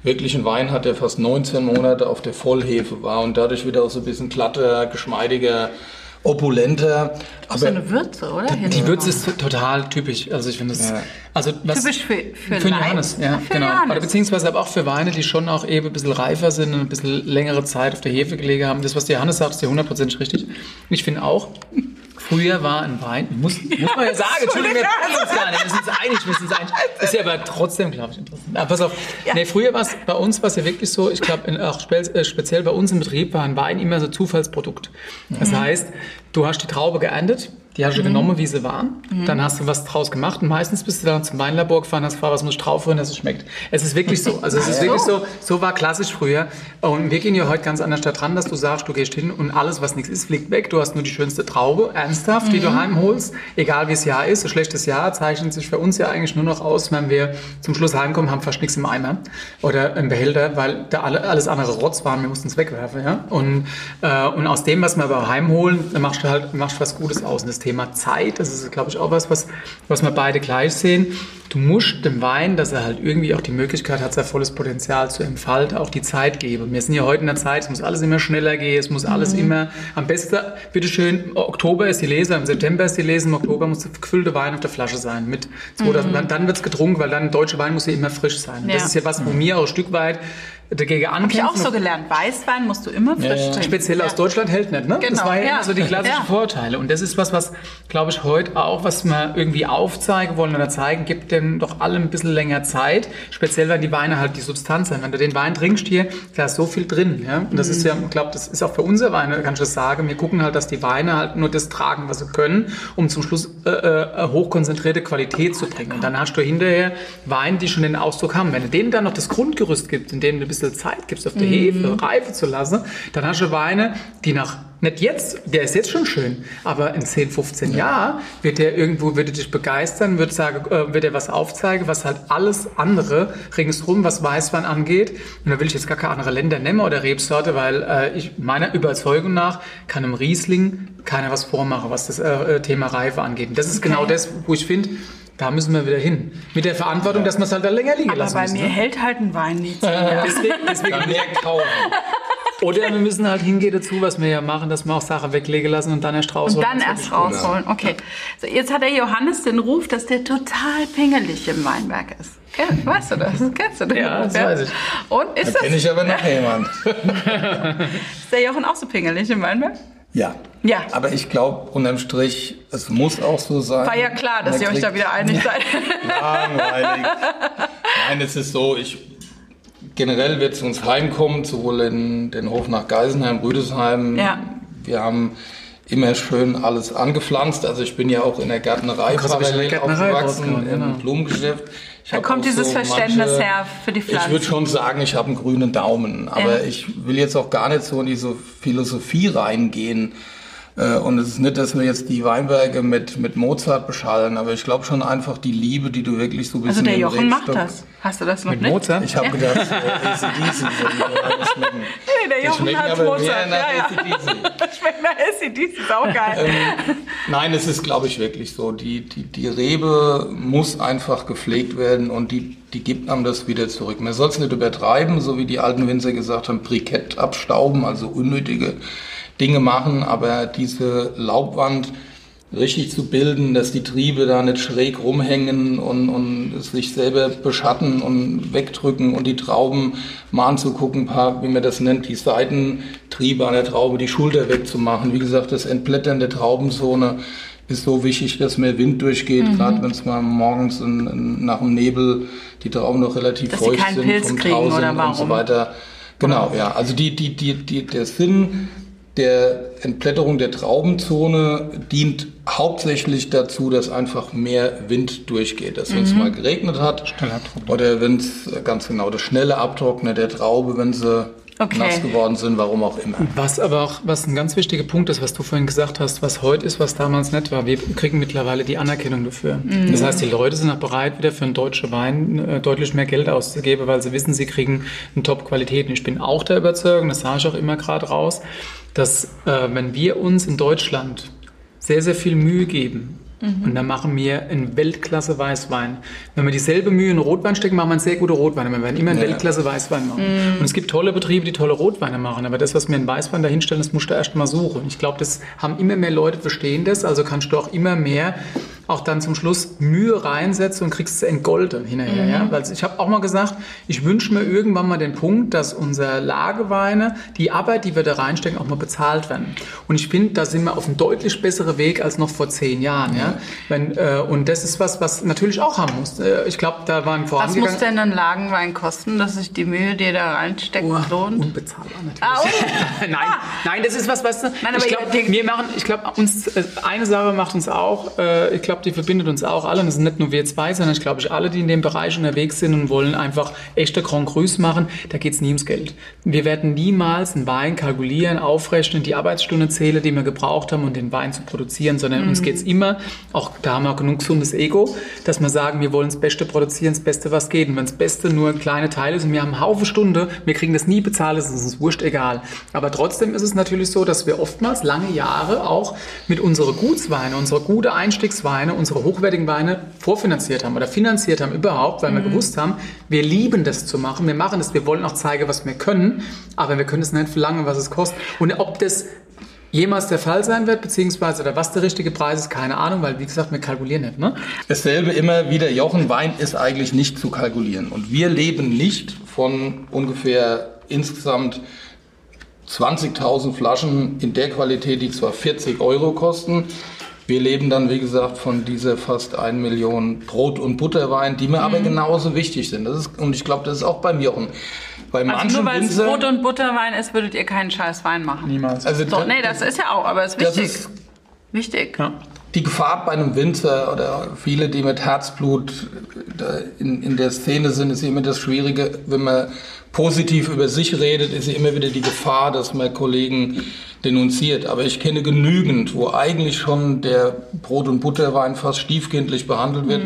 wirklich einen Wein hat, der fast 19 Monate auf der Vollhefe war und dadurch wieder auch so ein bisschen glatter, geschmeidiger, opulenter. so eine Würze, oder? Die so. Würze ist total typisch. Also ich finde das, Ja. also was, Typisch für, für, Für. Johannes, ja, Für genau. Johannes. Oder beziehungsweise aber auch für Weine, die schon auch eben ein bisschen reifer sind und ein bisschen längere Zeit auf der Hefe gelegen haben. Das, was der Johannes sagt, ist ja hundertprozentig richtig. Ich finde auch, früher war ein Wein, muss, muss man ja sagen, Entschuldigung, wir kennen uns gar nicht, wir sind uns einig, wir sind uns einig. Ist ja aber trotzdem, glaube ich, interessant. Aber pass auf, nee, früher war es, bei uns war es ja wirklich so, ich glaube, auch äh, speziell bei uns im Betrieb war ein Wein immer so Zufallsprodukt. Das heißt, Du hast die Traube geerntet, die hast du genommen, wie sie waren. Dann hast du was draus gemacht und meistens bist du dann zum Weinlabor gefahren, hast gefragt, was muss ich drauf rühren, dass es schmeckt. Es ist wirklich so. Also es ist wirklich so, so war klassisch früher. Und wir gehen ja heute ganz anders da dran, dass du sagst, du gehst hin und alles, was nichts ist, fliegt weg. Du hast nur die schönste Traube, ernsthaft, die du heimholst. Egal wie es Jahr ist, ein schlechtes Jahr zeichnet sich für uns ja eigentlich nur noch aus, wenn wir zum Schluss heimkommen, haben fast nichts im Eimer oder im Behälter, weil da alle, alles andere Rotz waren, wir mussten es wegwerfen. Ja? Und, äh, und aus dem, was wir aber heimholen, dann machst du halt machst was Gutes aus. Und das Thema Zeit, das ist, glaube ich, auch was, was, was wir beide gleich sehen. Du musst dem Wein, dass er halt irgendwie auch die Möglichkeit hat, sein volles Potenzial zu entfalten, auch die Zeit geben. Wir sind ja heute in der Zeit, es muss alles immer schneller gehen, es muss alles immer, am besten, bitteschön, Oktober ist die Lese, im September ist die Lese, im Oktober muss der gefüllte Wein auf der Flasche sein. Mit 2000, Dann, dann wird es getrunken, weil dann deutsche Wein muss ja immer frisch sein. Und Das Ja. ist ja was, wo mir auch ein Stück weit dagegen Hab ich auch ankämpfen. so gelernt. Weißwein musst du immer frisch Ja, ja. trinken. Speziell aus. Deutschland hält nicht, ne? das Genau, war ja, ja. so die klassischen Ja. Vorteile. Und das ist was, was, glaube ich, heute auch, was wir irgendwie aufzeigen wollen oder zeigen, gibt denn doch alle ein bisschen länger Zeit. Speziell, wenn die Weine halt die Substanz haben. Wenn du den Wein trinkst hier, da ist so viel drin. Ja? Und das ist ja, ich glaube, das ist auch für unsere Weine, kann ich das sagen. Wir gucken halt, dass die Weine halt nur das tragen, was sie können, um zum Schluss äh, äh, hochkonzentrierte Qualität zu bringen. Und dann hast du hinterher Weine, die schon den Ausdruck haben. Wenn du denen dann noch das Grundgerüst gibst, in dem du ein bisschen Zeit gibst, auf der Hefe reife zu lassen, dann hast du Weine, die nach nicht jetzt, der ist jetzt schon schön, aber in 10, 15 Jahren wird der irgendwo, wird er dich begeistern, wird sagen, äh, wird er was aufzeigen, was halt alles andere ringsrum, was Weißwein angeht. Und da will ich jetzt gar keine andere Länder nennen oder Rebsorte, weil äh, ich meiner Überzeugung nach kann im Riesling keiner was vormachen, was das äh, Thema Reife angeht. Und das ist genau das, wo ich finde, da müssen wir wieder hin. Mit der Verantwortung, dass man es halt da länger liegen Aber lassen bei muss. mir ne? hält halt ein Wein zehn Jahre. Deswegen, deswegen mehr kaufen. oder wir müssen halt hingehen dazu, was wir ja machen, dass wir auch Sachen weglegen lassen und dann erst rausholen. Und dann erst rausholen. Okay. So, jetzt hat der Johannes den Ruf, dass der total pingelig im Weinberg ist. Weißt du das? Kennst du den Ja, Ruf? das weiß ich. Und ist, Kenne das, ich aber noch jemand. ist der Jochen auch so pingelig im Weinberg? Ja. Ja. Aber ich glaube, unterm Strich, es muss auch so sein. War ja klar, dass ihr euch da wieder einig seid. Langweilig. Nein, es ist so, ich generell wird zu uns heimkommen, sowohl in den Hof nach Geisenheim, Rüdesheim. Ja. Wir haben immer schön alles angepflanzt. Also ich bin ja auch in der Gärtnerei der parallel Gärtnerei aufgewachsen, im genau. Blumengeschäft. Ich Da kommt dieses Verständnis manche- her für die Ich würde Pflanzen. schon sagen, ich habe einen grünen Daumen. Aber Ja. ich will jetzt auch gar nicht so in diese Philosophie reingehen. Äh, Und es ist nicht, dass wir jetzt die Weinberge mit, mit Mozart beschallen, aber ich glaube schon einfach die Liebe, die du wirklich so ein Also bisschen der im Jochen macht das. Hast du das noch Mit nicht? Mozart? Ich habe gedacht, äh, ACDC. Nee, der Jochen hat Mozart. mehr nach Ja, ja. Schmeckt nach ACDC, ist auch geil. Ähm, Nein, es ist, glaube ich, wirklich so. Die, die, die Rebe muss einfach gepflegt werden und die, die gibt einem das wieder zurück. Man soll es nicht übertreiben, so wie die alten Winzer gesagt haben, Brikett abstauben, also unnötige Dinge machen, aber diese Laubwand richtig zu bilden, dass die Triebe da nicht schräg rumhängen und, und sich selber beschatten und wegdrücken und die Trauben mal anzugucken, paar, wie man das nennt, die Seitentriebe an der Traube, die Schulter wegzumachen. Wie gesagt, das Entblättern der Traubenzone ist so wichtig, dass mehr Wind durchgeht, Mhm. gerade wenn es mal morgens in, in, nach dem Nebel die Trauben noch relativ Dass feucht sind Pilz vom Tau oder sind und so weiter. Genau, ja. Also die, die, die, die, der Sinn der Entblätterung der Traubenzone dient hauptsächlich dazu, dass einfach mehr Wind durchgeht. Dass wenn es Mhm. mal geregnet hat oder wenn es ganz genau das schnelle Abtrocknen der Traube, wenn sie Okay. nass geworden sind, warum auch immer. Was aber auch, was ein ganz wichtiger Punkt ist, was du vorhin gesagt hast, was heute ist, was damals nicht war. Wir kriegen mittlerweile die Anerkennung dafür. Mhm. Das heißt, die Leute sind auch bereit, wieder für einen deutschen Wein äh, deutlich mehr Geld auszugeben, weil sie wissen, sie kriegen eine Top-Qualität. Und ich bin auch der Überzeugung, das sage ich auch immer gerade raus, dass äh, wenn wir uns in Deutschland sehr, sehr viel Mühe geben, und dann machen wir einen Weltklasse Weißwein. Wenn wir dieselbe Mühe in Rotwein stecken, machen wir einen sehr guten Rotwein. Wir werden immer einen Ja. Weltklasse Weißwein machen. Und es gibt tolle Betriebe, die tolle Rotweine machen. Aber das, was wir in Weißwein dahinstellen, das musst du erst mal suchen. Ich glaube, das haben immer mehr Leute verstehen das. Also kannst du auch immer mehr auch dann zum Schluss Mühe reinsetzt und kriegst es entgolden hinterher. Mhm. Ja? Weil ich habe auch mal gesagt, ich wünsche mir irgendwann mal den Punkt, dass unser Lageweine, die Arbeit, die wir da reinstecken, auch mal bezahlt werden. Und ich finde, da sind wir auf einem deutlich besseren Weg als noch vor zehn Jahren. Ja? Wenn, äh, und das ist was, was natürlich auch haben muss. Äh, ich glaube, da waren Was vorangegangen. muss denn ein Lagenwein kosten, dass sich die Mühe, die da reinsteckt, Oh, lohnt? Unbezahlbar natürlich. Ah, oh. nein, nein, das ist was, was Nein, aber ich glaube, wir machen, ich glaube, uns äh, eine Sache macht uns auch, äh, ich glaube, die verbindet uns auch alle. Und das sind nicht nur wir zwei, sondern ich glaube, ich alle, die in dem Bereich unterwegs sind und wollen einfach echte Grand Crus machen, da geht es nie ums Geld. Wir werden niemals einen Wein kalkulieren, aufrechnen, die Arbeitsstunde zählen, die wir gebraucht haben, um den Wein zu produzieren, sondern uns geht es immer, auch da haben wir genug gesundes Ego, dass wir sagen, wir wollen das Beste produzieren, das Beste, was geht. Und wenn das Beste nur ein kleiner Teil ist und wir haben einen Haufen Stunde, wir kriegen das nie bezahlt, das ist uns wurscht egal. Aber trotzdem ist es natürlich so, dass wir oftmals lange Jahre auch mit unseren Gutsweine, unsere gute Einstiegsweine, unsere hochwertigen Weine vorfinanziert haben oder finanziert haben überhaupt, weil wir gewusst haben, wir lieben das zu machen, wir machen das, wir wollen auch zeigen, was wir können, aber wir können es nicht verlangen, was es kostet. Und ob das jemals der Fall sein wird, beziehungsweise oder was der richtige Preis ist, keine Ahnung, weil wie gesagt, wir kalkulieren nicht. Ne? Dasselbe immer wieder, Jochen, Wein ist eigentlich nicht zu kalkulieren. Und wir leben nicht von ungefähr insgesamt 20.000 Flaschen in der Qualität, die zwar 40 Euro kosten. Wir leben dann, wie gesagt, von dieser fast 1 Million Brot- und Butterwein, die mir aber genauso wichtig sind. Das ist, und ich glaube, das ist auch beim Jochen. Bei Also manchen nur weil es Brot- und Butterwein ist, würdet ihr keinen scheiß Wein machen. Niemals. also So, nee, das ist ja auch, aber ist das wichtig. ist wichtig. ja. die Gefahr bei einem Winzer oder viele, die mit Herzblut in, in der Szene sind, ist immer das Schwierige, wenn man positiv über sich redet, ist immer wieder die Gefahr, dass man Kollegen denunziert. Aber ich kenne genügend, wo eigentlich schon der Brot- und Butterwein fast stiefkindlich behandelt wird.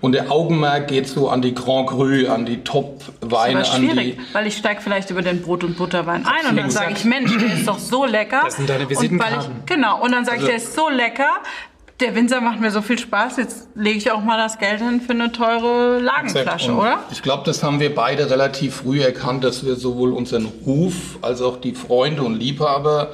Und der Augenmerk geht so an die Grand Cru, an die Top-Weine, Aber an schwierig, die... weil ich steige vielleicht über den Brot- und Butterwein ein und dann sage ich, Mensch, der ist doch so lecker. Das sind deine Und weil Visitenkarten. ich, genau, und dann sage ich, Also- der ist so lecker. Der Winzer macht mir so viel Spaß, jetzt lege ich auch mal das Geld hin für eine teure Lagenflasche, oder? Ich glaube, das haben wir beide relativ früh erkannt, dass wir sowohl unseren Ruf als auch die Freunde und Liebhaber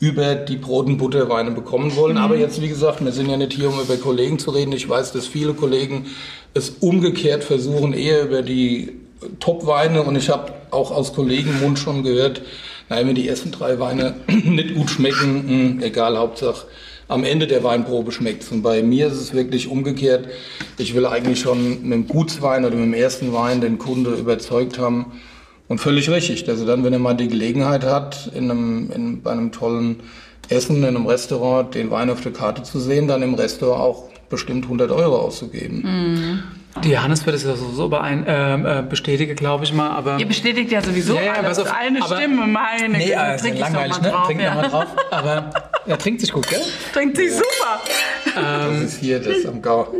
über die Brot- und Butterweine bekommen wollen. Aber jetzt, wie gesagt, wir sind ja nicht hier, um über Kollegen zu reden. Ich weiß, dass viele Kollegen es umgekehrt versuchen, eher über die Top-Weine. Und ich habe auch aus Kollegenmund schon gehört, naja, wenn die ersten drei Weine nicht gut schmecken, mh, egal, Hauptsache am Ende der Weinprobe schmeckt Und bei mir ist es wirklich umgekehrt. Ich will eigentlich schon mit dem Gutswein oder mit dem ersten Wein den Kunde überzeugt haben. Und völlig richtig, dass er dann, wenn er mal die Gelegenheit hat, in einem, in, bei einem tollen Essen, in einem Restaurant, den Wein auf der Karte zu sehen, dann im Restaurant auch bestimmt 100 Euro auszugeben. Die Johannes wird es ja sowieso beein, äh, äh, bestätigen, glaube ich mal, aber... Ihr bestätigt ja sowieso Ja, ja, alles. auf, Eine aber- Stimme, meine Nee, Güte, also trink langweilig, ne? drauf. Trink ja. noch mal drauf. Aber er trinkt sich gut, gell? Trinkt sich super. Das ist hier das am Gau.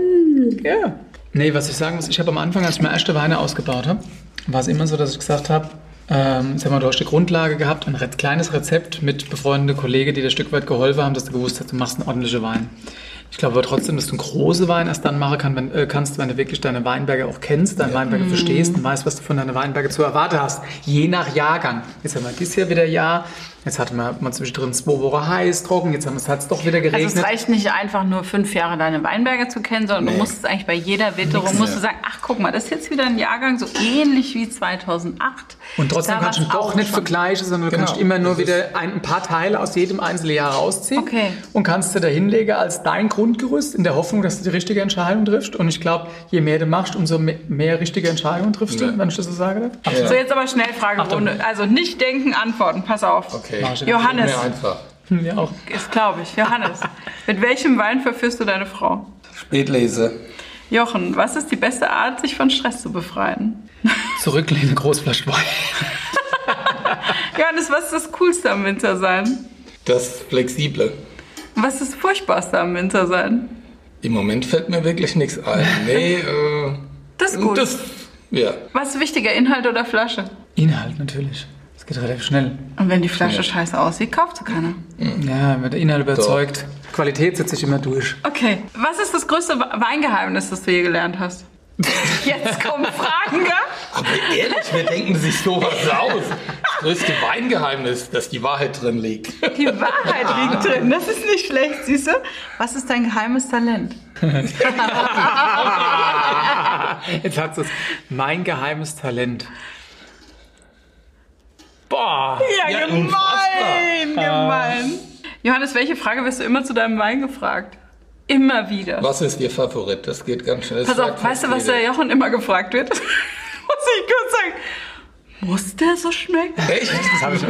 Ja. Nee, was ich sagen muss, ich habe am Anfang, als ich meine erste Weine ausgebaut habe, war es immer so, dass ich gesagt habe, ähm, sag mal, du hast die Grundlage gehabt, ein kleines Rezept mit befreundeten Kollegen, die dir ein Stück weit geholfen haben, dass du gewusst hast, du machst einen ordentlichen Wein. Ich glaube aber trotzdem, dass du einen großen Wein erst dann machen kann, wenn, äh, kannst, wenn du wirklich deine Weinberge auch kennst, deine Weinberge verstehst und weißt, was du von deinen Weinberge zu erwarten hast. Je nach Jahrgang. Jetzt haben wir dieses Jahr wieder Jahr, jetzt hatten wir mal zwischendrin zwei Wochen heiß, trocken, jetzt haben wir es doch wieder geregnet. Also es reicht nicht einfach nur fünf Jahre deine Weinberge zu kennen, sondern du Nee. musst es eigentlich bei jeder Witterung, Nix musst du sagen, ach guck mal, das ist jetzt wieder ein Jahrgang so ähnlich wie 2008. Und trotzdem Da kannst du doch auch nicht schon. vergleichen, sondern du Genau. kannst immer nur wieder ein, ein paar Teile aus jedem einzelnen Jahr rausziehen Okay. und kannst du da hinlegen als dein Grundgerüst in der Hoffnung, dass du die richtige Entscheidung triffst. Und ich glaube, je mehr du machst, umso mehr, mehr richtige Entscheidungen triffst du, Ja. wenn ich das so sage. Ja. So, jetzt aber Schnellfragerunde. Also nicht denken, antworten. Pass auf. Okay. Ich. Johannes, Mehr einfach. Ja, auch. ist glaube ich. Johannes, mit welchem Wein verführst du deine Frau? Spätlese. Jochen, was ist die beste Art, sich von Stress zu befreien? Zurücklehne, Großflasche Wein. Johannes, was ist das Coolste am Winter sein? Das Flexible. Was ist das Furchtbarste am Winter sein? Im Moment fällt mir wirklich nichts ein. Nee, äh, Das ist gut. Das, ja. Was ist wichtiger, Inhalt oder Flasche? Inhalt natürlich. Geht relativ schnell. Und wenn die Flasche Ja. scheiße aussieht, kauft sie keiner. Ja, wenn der Inhalt überzeugt. Qualität setzt sich immer durch. Okay. Was ist das größte Weingeheimnis, das du je gelernt hast? Jetzt kommen Fragen, gell? Aber ehrlich, wer denken sich sowas aus? Das größte Weingeheimnis, dass die Wahrheit drin liegt. Die Wahrheit liegt drin. Das ist nicht schlecht, siehst du? Was ist dein geheimes Talent? Jetzt hat es mein geheimes Talent. Boah. Ja, Ja, gemein, unfassbar. gemein. Johannes, welche Frage wirst du immer zu deinem Wein gefragt? Immer wieder. Was ist Ihr Favorit? Das geht ganz schnell. Pass auf, weißt du, was der Jochen immer gefragt wird? Muss ich kurz sagen. Muss der so schmecken? Echt? Das habe ich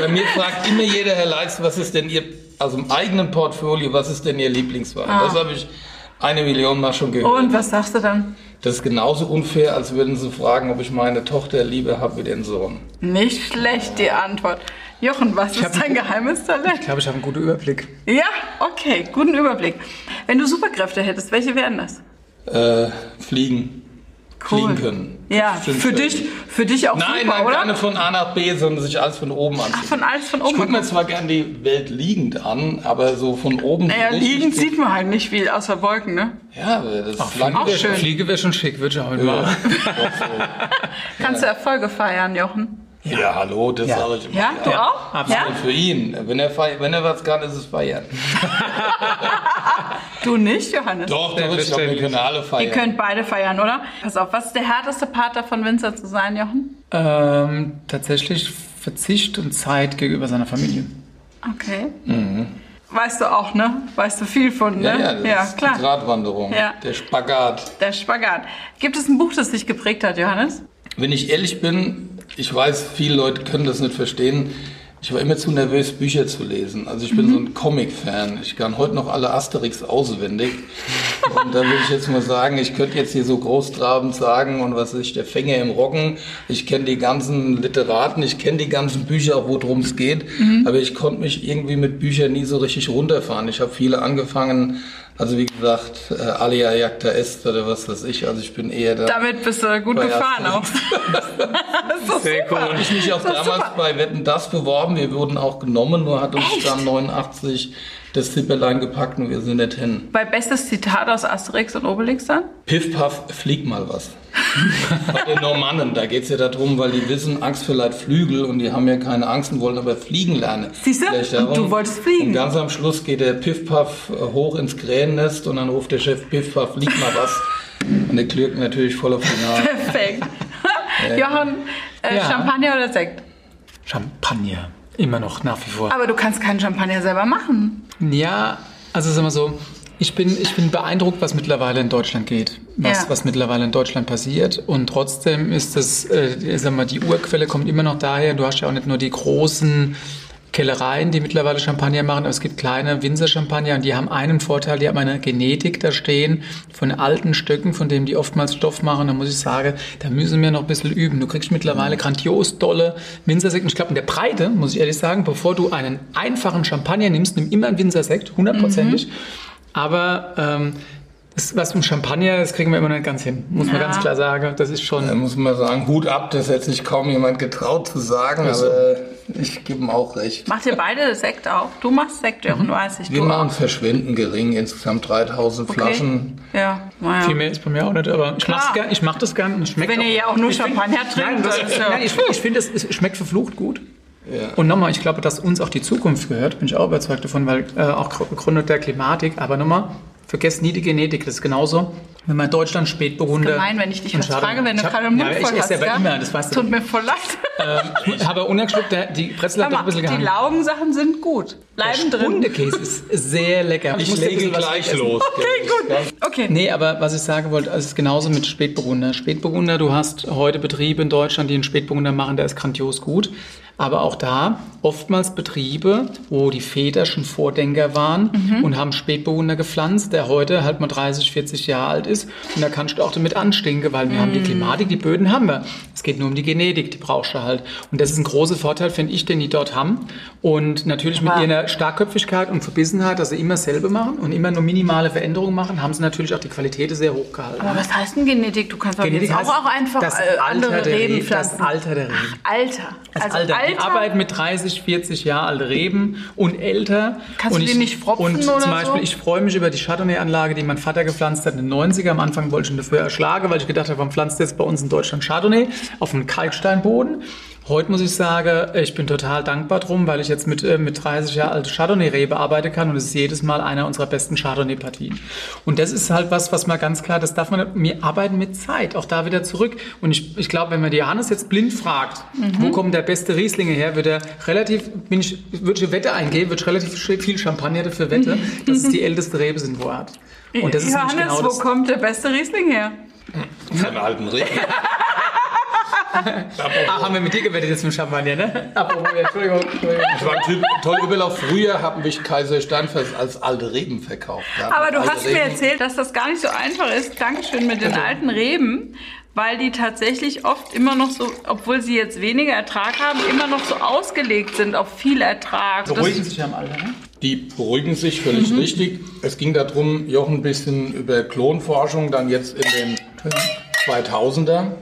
Bei mir fragt immer jeder, Herr Leitz, was ist denn Ihr, also im eigenen Portfolio, was ist denn Ihr Lieblingswein? Das habe ich eine Million Mal schon gehört. Ah. Und was sagst du dann? Das ist genauso unfair, als würden Sie fragen, ob ich meine Tochter liebe habe wie den Sohn. Nicht schlecht, die Antwort. Jochen, was hab ist dein geheimes Talent? Ich glaube, ich habe einen guten Überblick. Ja, okay, guten Überblick. Wenn du Superkräfte hättest, welche wären das? Äh, fliegen. Fliegen können. Ja, für dich, für dich auch Nein, super, nein, oder? keine von A nach B, sondern sich alles von oben anschauen. Ach, von alles von Ich oben. gucke mir zwar gerne die Welt liegend an, aber so von oben. Naja, liegend sieht man halt nicht viel außer Wolken, ne? Ja, aber das ist lang. Auch schön. Fliege wäre schon schick, würde ich auch Ja, so. Kannst du Erfolge feiern, Jochen? ja, hallo, das Ja. sage ich immer. Ja, du Ja, auch? absolut. Ja? Für ihn. Wenn er, wenn er was kann, ist es feiern. Du nicht, Johannes? Doch, doch, ich glaube, wir Selbstverständlich. können alle Ihr feiern. könnt beide feiern, oder? Pass auf, was ist der härteste Part davon, Winzer zu sein, Jochen? Ähm, tatsächlich Verzicht und Zeit gegenüber seiner Familie. Okay. Weißt du auch, ne? Weißt du viel von, ne? Mhm. ja, ja, das ist klar. die Gratwanderung, Ja. der Spagat. Der Spagat. Gibt es ein Buch, das dich geprägt hat, Johannes? Wenn ich ehrlich bin, ich weiß, viele Leute können das nicht verstehen. Ich war immer zu nervös, Bücher zu lesen. Also ich bin Mhm. so ein Comic-Fan. Ich kann heute noch alle Asterix auswendig. Und da will ich jetzt mal sagen, ich könnte jetzt hier so großtrabend sagen und was ich, der Fänger im Roggen. Ich kenne die ganzen Literaten, ich kenne die ganzen Bücher, auch worum es geht. Mhm. Aber ich konnte mich irgendwie mit Büchern nie so richtig runterfahren. Ich habe viele angefangen, also wie gesagt, äh, Alia Jagda Est oder was weiß ich. Also ich bin eher da. Damit bist du gut gefahren auch. Sehr super. Habe ich mich auch damals super. bei Wetten das beworben. Wir wurden auch genommen, nur hat uns dann 89 das Zipperlein gepackt und wir sind nicht hin. Bei bestes Zitat aus Asterix und Obelix dann? Piff, paff, flieg mal was. bei den Normannen, da geht es ja darum, weil die wissen, Angst verleiht Flügel und die haben ja keine Angst und wollen aber fliegen lernen. Siehst du? Du wolltest fliegen. Und ganz am Schluss geht der Piff, paff äh, hoch ins Krähennest und dann ruft der Chef, Piff, paff, flieg mal was. Und der klirrt natürlich voll auf die Nase. Perfekt. Jochen, äh, Ja. Champagner oder Sekt? Champagner. Immer noch, nach wie vor. Aber du kannst keinen Champagner selber machen. Ja, also sagen wir so, ich bin, ich bin beeindruckt, was mittlerweile in Deutschland geht, was, Ja. was mittlerweile in Deutschland passiert. Und trotzdem ist das, äh, sagen wir, die Urquelle kommt immer noch daher. Du hast ja auch nicht nur die großen Kellereien, die mittlerweile Champagner machen, aber es gibt kleine Winzer-Champagner und die haben einen Vorteil, die haben eine Genetik da stehen von alten Stöcken, von denen die oftmals Stoff machen. Da muss ich sagen, da müssen wir noch ein bisschen üben. Du kriegst mittlerweile grandios tolle Winzersekt. Und ich glaube, in der Breite, muss ich ehrlich sagen, bevor du einen einfachen Champagner nimmst, nimm immer einen Winzersekt, hundertprozentig. Aber ähm, das, was mit Champagner, das kriegen wir immer nicht ganz hin, muss man Ja. ganz klar sagen. Das ist schon... Da muss man sagen, Hut ab, das hätte sich kaum jemand getraut zu sagen, Also. aber ich gebe ihm auch recht. Macht ihr beide Sekt auch? Du machst Sekt, Jochen, weiß ich. Wir Du machen auch. verschwinden gering, insgesamt 3000 Okay. Flaschen. Ja, naja. Viel mehr ist bei mir auch nicht, aber ich, mach's gern, ich mach das gern und es schmeckt Wenn ihr ja auch nur Ich Champagner trinkt, dann ist ja- ich, ich finde, es, es schmeckt verflucht gut. Ja. Und nochmal, ich glaube, dass uns auch die Zukunft gehört, bin ich auch überzeugt davon, weil äh, auch begründet der Klimatik. Aber nochmal, vergesst nie die Genetik. Das ist genauso, wenn man in Deutschland Spätburgunder... Gemein, wenn ich dich was frage, wenn du hab- gerade Mund ja, voll ich hast. ja gell? immer, das weißt du. Tut mir voll leid. Ähm, ich habe ungeschluckt, der- die Brezel hat doch ein bisschen mal, die gehangen. Laugensachen sind gut. Bleiben drin. Hundekäse ist sehr lecker. Ich ein lege gleich los. Okay, gut. Okay. Nee, aber was ich sagen wollte, also es ist genauso mit Spätburgunder. Spätburgunder, du hast heute Betriebe in Deutschland, die einen Spätburgunder machen, der ist grandios gut. Aber auch da oftmals Betriebe, wo die Väter schon Vordenker waren und haben Spätburgunder gepflanzt, der heute halt mal 30, 40 Jahre alt ist. Und da kannst du auch damit anstinken, weil wir haben die Klimatik, die Böden haben wir. Es geht nur um die Genetik, die brauchst du halt. Und das ist ein großer Vorteil, finde ich, den die dort haben. Und natürlich mit Aber- ihrer Starkköpfigkeit und Verbissenheit, dass sie immer dasselbe machen und immer nur minimale Veränderungen machen, haben sie natürlich auch die Qualität sehr hoch gehalten. Aber was heißt denn Genetik? Du kannst doch jetzt auch, auch einfach das äh, Alter andere der Reben Reben, Das pflanzen. Alter der Reben. Alter. Das also Alter. Alter. Die arbeiten mit 30, 40 Jahre alte Reben und älter. Kannst und du die nicht fropfen Und oder zum Beispiel, so? ich freue mich über die Chardonnay-Anlage, die mein Vater gepflanzt hat in den 90er. Am Anfang wollte ich ihn dafür erschlagen, weil ich gedacht habe, warum pflanzt jetzt bei uns in Deutschland Chardonnay auf einem Kalksteinboden? Heute muss ich sagen, ich bin total dankbar drum, weil ich jetzt mit, äh, mit 30 Jahren alte Chardonnay-Rebe arbeiten kann und es ist jedes Mal einer unserer besten Chardonnay-Partien. Und das ist halt was, was man ganz klar, das darf man, wir arbeiten mit Zeit, auch da wieder zurück. Und ich, ich glaube, wenn man die Johannes jetzt blind fragt, wo kommt der beste Rieslinge her, wird er relativ, bin ich, würde ich eine Wette eingehen, würde ich relativ viel Champagner dafür wette, dass es die älteste Rebe sind, wo er hat. Und das ist Johannes, genau wo das. kommt der beste Riesling her? Von alten Reben. Ah, haben wir mit dir gewettet jetzt mit Champagner, ne? Apropos, Entschuldigung, Entschuldigung. Das war ein typ- toller Überlauf. Früher haben mich Kaiser Steinfels als alte Reben verkauft. Ja, Aber du hast mir Reben. erzählt, dass das gar nicht so einfach ist. Dankeschön mit den alten Reben. Weil die tatsächlich oft immer noch so, obwohl sie jetzt weniger Ertrag haben, immer noch so ausgelegt sind auf viel Ertrag. Das- Beruhigen sich am Alter, ne? Die beruhigen sich völlig richtig. Es ging darum, Jochen ein bisschen über Klonforschung, dann jetzt in den 2000er.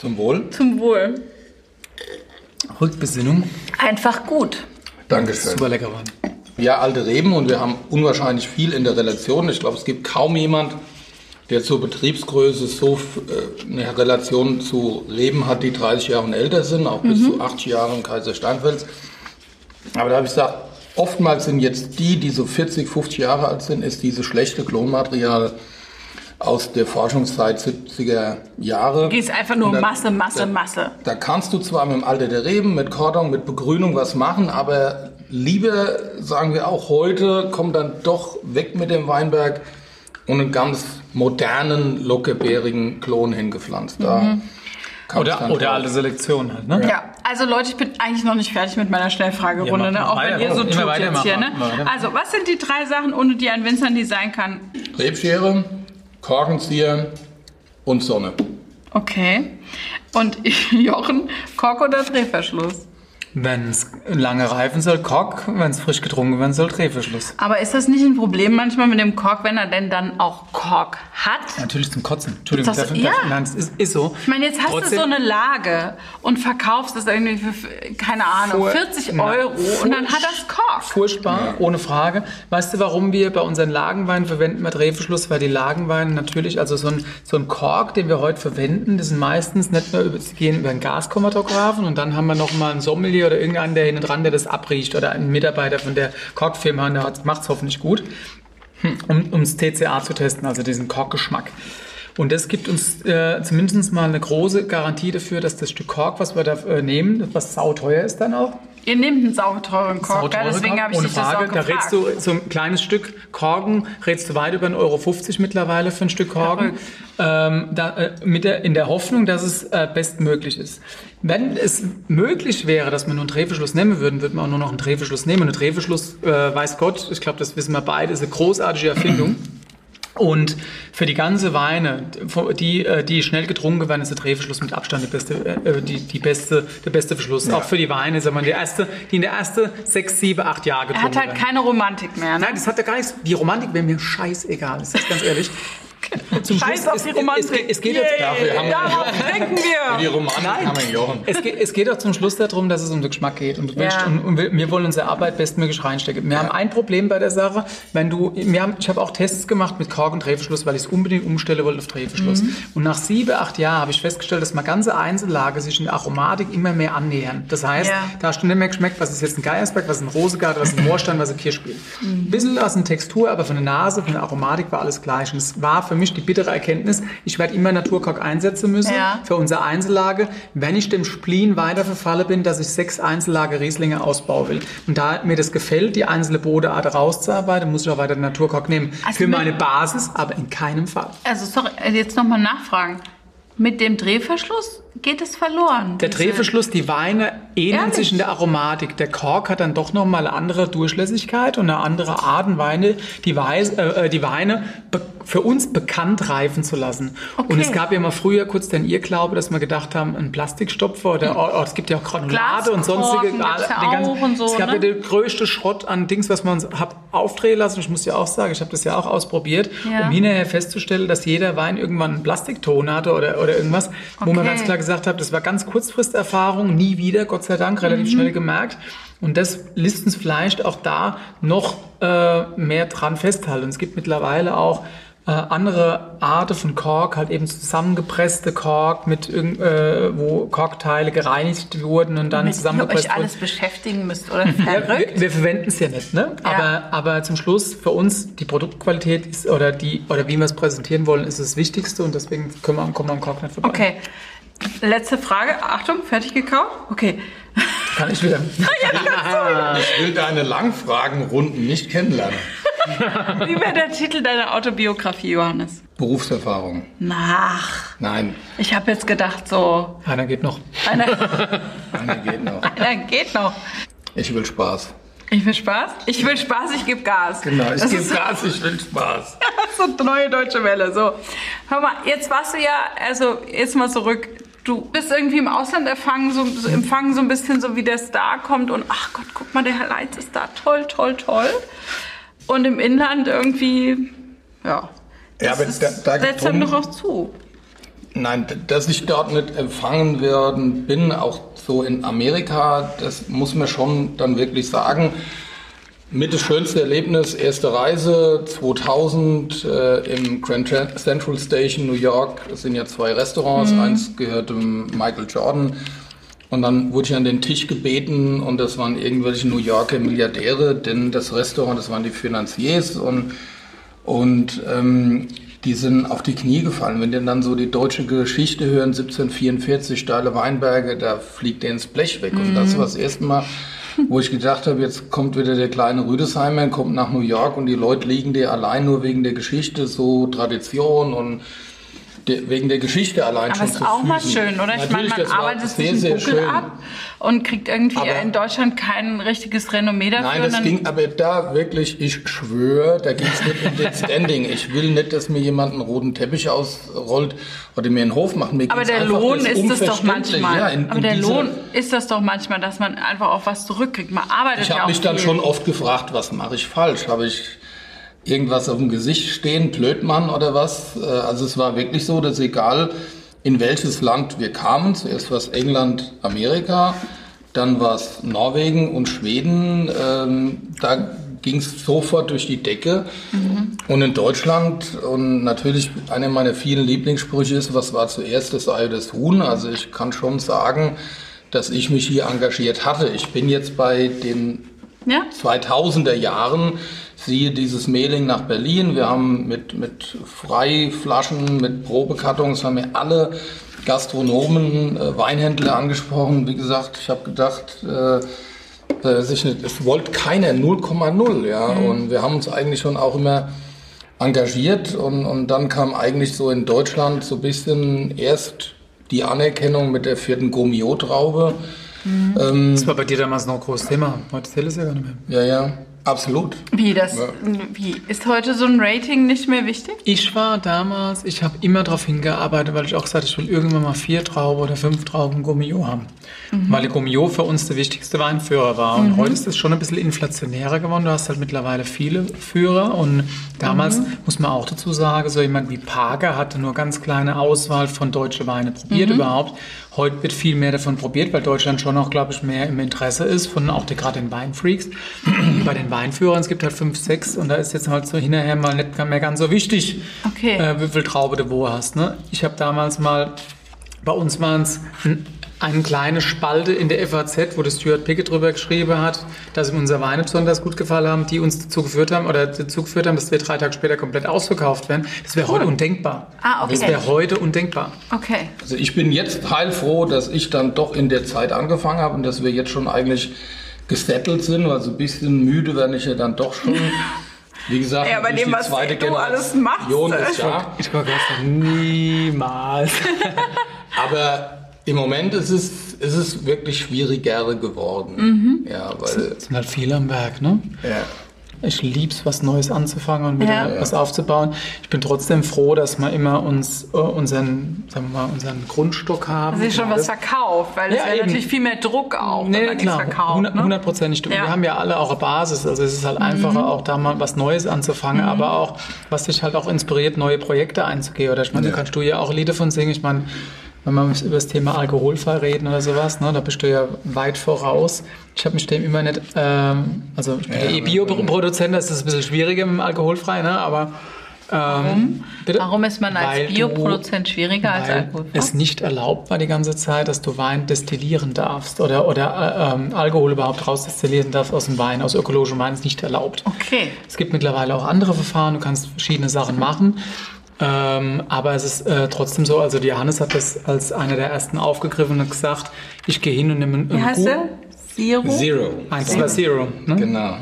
Zum Wohl. Zum Wohl. Rückbesinnung. Einfach gut. Dankeschön. Super lecker waren. Ja, alte Reben und wir haben unwahrscheinlich viel in der Relation. Ich glaube, es gibt kaum jemand, der zur Betriebsgröße so äh, eine Relation zu Reben hat, die 30 Jahre und älter sind, auch bis zu 80 Jahre im Kaiser Steinfels. Aber da habe ich gesagt, oftmals sind jetzt die, die so 40, 50 Jahre alt sind, ist dieses schlechte Klonmaterial aus der Forschungszeit 70er Jahre. Gehst einfach nur da- Masse, Masse, da- Masse. Da kannst du zwar mit dem Alter der Reben, mit Kordon, mit Begrünung was machen, aber lieber, sagen wir auch heute, kommt dann doch weg mit dem Weinberg und einen ganz modernen, lockerbärigen Klon hingepflanzt. Da Mhm. Oder, oder drauf. alte Selektion halt, ne? Ja, also Leute, ich bin eigentlich noch nicht fertig mit meiner Schnellfragerunde, Ja, ne? auch wenn ihr so tut jetzt hier. Ne? Also, was sind die drei Sachen, ohne die ein Winzer nie sein kann? Rebschere, Korkenzieher und Sonne. Okay. Und Jochen, Kork oder Drehverschluss? Wenn es lange reifen soll, Kork. Wenn es frisch getrunken werden soll, Drehverschluss. Aber ist das nicht ein Problem manchmal mit dem Kork, wenn er denn dann auch Kork hat? Natürlich zum Kotzen. Entschuldigung, Ist das- darf- ja. darf- nein, es ist, ist so. Ich meine, jetzt hast Trotzdem- du so eine Lage und verkaufst es irgendwie für, keine Ahnung, Vor- 40 Na, Euro und dann hat das Kork. Furchtbar, ohne Frage. Weißt du, warum wir bei unseren Lagenweinen verwenden wir Drehverschluss? Weil die Lagenweine natürlich, also so ein, so ein Kork, den wir heute verwenden, das sind meistens nicht nur über, sie gehen über einen Gaschromatographen und dann haben wir noch mal einen Sommelier oder irgendeinen, der hinten dran, der das abriecht oder einen Mitarbeiter von der Korkfirma und der macht es hoffentlich gut, hm, um ums TCA zu testen, also diesen Korkgeschmack. Und das gibt uns äh, zumindest mal eine große Garantie dafür, dass das Stück Kork, was wir da äh, nehmen, was sauteuer ist dann auch, Ihr nehmt einen sauteuren Kork? Sauteure deswegen Kork, habe ich ohne dich das Frage. auch Da gefragt. rätst du so ein kleines Stück Korken, rätst du weit über 1,50 Euro mittlerweile für ein Stück Korken. Ähm, da, äh, mit der, in der Hoffnung, dass es äh, bestmöglich ist. Wenn es möglich wäre, dass wir nur einen Drehverschluss nehmen würden, würde man auch nur noch einen Drehverschluss nehmen. Und ein Drehverschluss, äh, weiß Gott, ich glaube, das wissen wir beide, ist eine großartige Erfindung. Und für die ganze Weine, die, äh, die schnell getrunken werden, ist der Drehverschluss mit Abstand die beste, äh, die, die beste, der beste Verschluss. Auch für die Weine, sagen wir, die erste, die in der ersten sechs, sieben, acht Jahre Er getrunken hat halt werden. keine Romantik mehr. Ne? Nein, das hat ja gar nichts. Die Romantik wäre mir scheißegal, das ist ganz ehrlich. Zum Scheiß auf die es, Romantik. Es, es, es geht jetzt, Dafür haben wir- Darauf trinken Die wir. Romantik Nein. haben wir Jochen. es, geht, es geht doch zum Schluss darum, dass es um den Geschmack geht. Und, Ja. und, und wir wir wollen unsere Arbeit bestmöglich reinstecken. Wir haben ein Problem bei der Sache. Wenn du, wir haben, ich habe auch Tests gemacht mit Kork und Drehverschluss, weil ich es unbedingt umstellen wollte auf Drehverschluss. Mhm. Und nach sieben, acht Jahren habe ich festgestellt, dass meine ganze Einzellage sich in der Aromatik immer mehr annähern. Das heißt, Ja. da hast du nicht mehr geschmeckt, was ist jetzt ein Geiersberg, was ist ein Rosegard, was ist ein Moorstein, was ist ein Kirschspiel. Mhm. Ein bisschen aus der Textur, aber von der Nase, von der Aromatik war alles gleich. Und es war für mich die bittere Erkenntnis, ich werde immer Naturkork einsetzen müssen Ja. für unsere Einzellage, wenn ich dem Spleen weiter verfalle bin, dass ich sechs Einzellage Rieslinge ausbauen will. Und da mir das gefällt, die einzelne Bodeart rauszuarbeiten, muss ich auch weiter den Naturkork nehmen. Also für mit- meine Basis, aber in keinem Fall. Also sorry, jetzt nochmal nachfragen. Mit dem Drehverschluss geht es verloren. Der Drehverschluss, die Weine ähneln Ehrlich? sich in der Aromatik. Der Kork hat dann doch nochmal eine andere Durchlässigkeit und eine andere Art und Weine, die, Weis, äh, äh, die Weine be für uns bekannt reifen zu lassen. Und Okay. es gab ja mal früher kurz den Irrglaube, dass wir gedacht haben, ein Plastikstopfer oder oh, oh, es gibt ja auch Granulade und sonstige. Ja ganzen- und so, es gab ne? ja den größte Schrott an Dings, was man hab aufdrehen lassen. Ich muss ja auch sagen, ich habe das ja auch ausprobiert, Ja. um hinterher festzustellen, dass jeder Wein irgendwann einen Plastikton hatte oder, oder irgendwas, wo man Okay. ganz klar gesagt hat, das war ganz Kurzfristerfahrung, nie wieder, Gott sei Dank, relativ Mhm. schnell gemerkt. Und das lässt uns vielleicht auch da noch äh, mehr dran festhalten. Es gibt mittlerweile auch äh, andere Arten von Kork, halt eben zusammengepresste Kork, mit irgend, äh, wo Korkteile gereinigt wurden und dann Mit ihr zusammengepresst euch wurden. alles beschäftigen müsst, oder? Verrückt. wir, wir verwenden es ja nicht, ne? Ja. Aber, aber zum Schluss für uns die Produktqualität ist oder die oder wie wir es präsentieren wollen, ist das Wichtigste und deswegen können wir, kommen wir am Kork nicht vorbei. Okay. Letzte Frage. Achtung, fertig gekauft? Okay. Kann ich wieder. Ich will deine Langfragenrunden nicht kennenlernen. Wie wäre der Titel deiner Autobiografie, Johannes? Berufserfahrung. Nach. Nein, Ich habe jetzt gedacht, so. Einer geht noch. Einer, einer geht noch. einer geht noch. Ich will Spaß. Ich will Spaß. Ich will Spaß, ich gebe Gas. Genau, ich gebe Gas, ich will Spaß. so eine neue deutsche Welle. So. Hör mal, jetzt warst du ja, also jetzt mal zurück. Du bist irgendwie im Ausland empfangen so, so, empfangen so ein bisschen so wie der Star kommt und ach Gott, guck mal, der Herr Leitz ist da toll, toll, toll. Und im Inland irgendwie, ja. Ja, aber ist, da- da setzt drum- doch auch zu. Nein, dass ich dort nicht empfangen werden bin, auch so in Amerika, das muss man schon dann wirklich sagen. Mit das schönste Erlebnis, erste Reise 2000 äh, im Grand Tra- Central Station New York. Es sind ja zwei Restaurants, eins gehört dem Michael Jordan. Und dann wurde ich an den Tisch gebeten und das waren irgendwelche New Yorker Milliardäre, denn das Restaurant, das waren die Financiers und und ähm, die sind auf die Knie gefallen. Wenn die dann so die deutsche Geschichte hören, 1744, steile Weinberge, da fliegt der ins Blech weg. Und das war das erste Mal, wo ich gedacht habe, jetzt kommt wieder der kleine Rüdesheimer, kommt nach New York und die Leute liegen dir allein nur wegen der Geschichte, so Tradition und wegen der Geschichte allein Aber schon ist zu auch mal Füßen. schön, oder? Ich meine, man das arbeitet sich sehr, einen sehr Buckel schön. ab und kriegt irgendwie Aber- in Deutschland kein richtiges Renommee dafür. Nein, das ging aber da wirklich, ich schwöre, da ging es nicht um den Standing. Ich will nicht, dass mir jemand einen roten Teppich ausrollt oder mir einen Hof macht. Mir Aber der Lohn das ist es doch manchmal. Ja, in, aber in der Lohn ist das doch manchmal, dass man einfach auch was zurückkriegt. Man arbeitet Ich ja habe auch mich dann viel. schon oft gefragt, was mache ich falsch? Habe ich irgendwas auf dem Gesicht stehen, Blödmann oder was? Äh, Also es war wirklich so, dass egal in welches Land wir kamen, zuerst war es England, Amerika, dann war es Norwegen und Schweden, ähm, da ging es sofort durch die Decke. Und in Deutschland, und natürlich einer meiner vielen Lieblingssprüche ist, was war zuerst das Ei das Huhn? Also ich kann schon sagen, dass ich mich hier engagiert hatte. Ich bin jetzt bei den Ja? 2000er Jahren, siehe dieses Mailing nach Berlin. Wir haben mit, mit Freiflaschen, mit Probekartons, haben wir alle Gastronomen, äh, Weinhändler angesprochen. Wie gesagt, ich habe gedacht, äh, weiß ich nicht, es wollte keiner 0,0. Ja? Und wir haben uns eigentlich schon auch immer engagiert und, und dann kam eigentlich so in Deutschland so ein bisschen erst die Anerkennung mit der vierten Gomio-Traube. Das war bei dir damals noch ein großes Thema. Heute zählt es ja gar nicht mehr. Ja, ja, absolut. Wie das? Ja. Wie ist heute so ein Rating nicht mehr wichtig? Ich war damals, ich habe immer darauf hingearbeitet, weil ich auch gesagt habe, ich will irgendwann mal vier Trauben oder fünf Trauben Gourmillot haben. Weil der Gourmillot für uns der wichtigste Weinführer war. Und heute ist das schon ein bisschen inflationärer geworden. Du hast halt mittlerweile viele Führer. Und damals muss man auch dazu sagen, so jemand wie Parker hatte nur ganz kleine Auswahl von deutsche Weine probiert überhaupt. Heute wird viel mehr davon probiert, weil Deutschland schon auch, glaube ich, mehr im Interesse ist von auch die, gerade den Weinfreaks. Bei den Weinführern, es gibt halt fünf, sechs und da ist jetzt halt so hinterher mal nicht mehr ganz so wichtig, Okay. äh, wie viel Traube du wo hast. Ne? Ich habe damals mal, bei uns waren es eine kleine Spalte in der FAZ, wo das Stuart Pickett drüber geschrieben hat, dass ihm unsere Weine besonders gut gefallen haben, die uns dazu geführt haben oder dazu geführt haben, dass wir drei Tage später komplett ausverkauft werden. Das wäre heute undenkbar. Ah, okay. Das wäre heute undenkbar. Okay. Also ich bin jetzt heilfroh, dass ich dann doch in der Zeit angefangen habe und dass wir jetzt schon eigentlich gesettelt sind, weil so ein bisschen müde werde ich ja dann doch schon. Wie gesagt, Ja, bei dem, die was zweite du alles machst. Generation ist da. Ich sagen, niemals. Aber im Moment ist es, ist es wirklich schwieriger geworden. Mhm. Ja, weil, Es sind halt viele am Werk, ne? ja. Ich lieb's, was Neues anzufangen und wieder Ja. was aufzubauen. Ich bin trotzdem froh, dass wir immer uns äh, unseren, sagen wir mal, unseren Grundstock haben. Dass sich schon was verkauft, weil es Ja, wäre eben. natürlich viel mehr Druck auch, wenn Nee, man nichts klar, verkauft. hundert- Ne? hundertprozentig. Ja. Mhm. Wir haben ja alle auch eine Basis, also es ist halt einfacher, auch da mal was Neues anzufangen, aber auch, was dich halt auch inspiriert, neue Projekte einzugehen. Oder ich meine, Ja. da kannst du ja auch Lieder von singen. Ich meine, wenn wir über das Thema alkoholfrei reden oder sowas, ne, da bist du ja weit voraus. Ich habe mich dem immer nicht, ähm, also ich bin ja, Ja, eh Bioproduzent, das ist ein bisschen schwieriger mit dem alkoholfrei, ne, aber ähm, bitte? Warum ist man als Bioproduzent schwieriger als Alkoholfrei? es nicht erlaubt war die ganze Zeit, dass du Wein destillieren darfst oder, oder äh, ähm, Alkohol überhaupt rausdestillieren darfst aus dem Wein, aus ökologischem Wein ist nicht erlaubt. Okay. Es gibt mittlerweile auch andere Verfahren, du kannst verschiedene Sachen machen. Ähm, aber es ist äh, trotzdem so, also die Johannes hat das als einer der ersten aufgegriffen und hat gesagt, ich gehe hin und nehme einen Wie heißt der? Zero? Zero. Eins war Zero. Ne? Genau.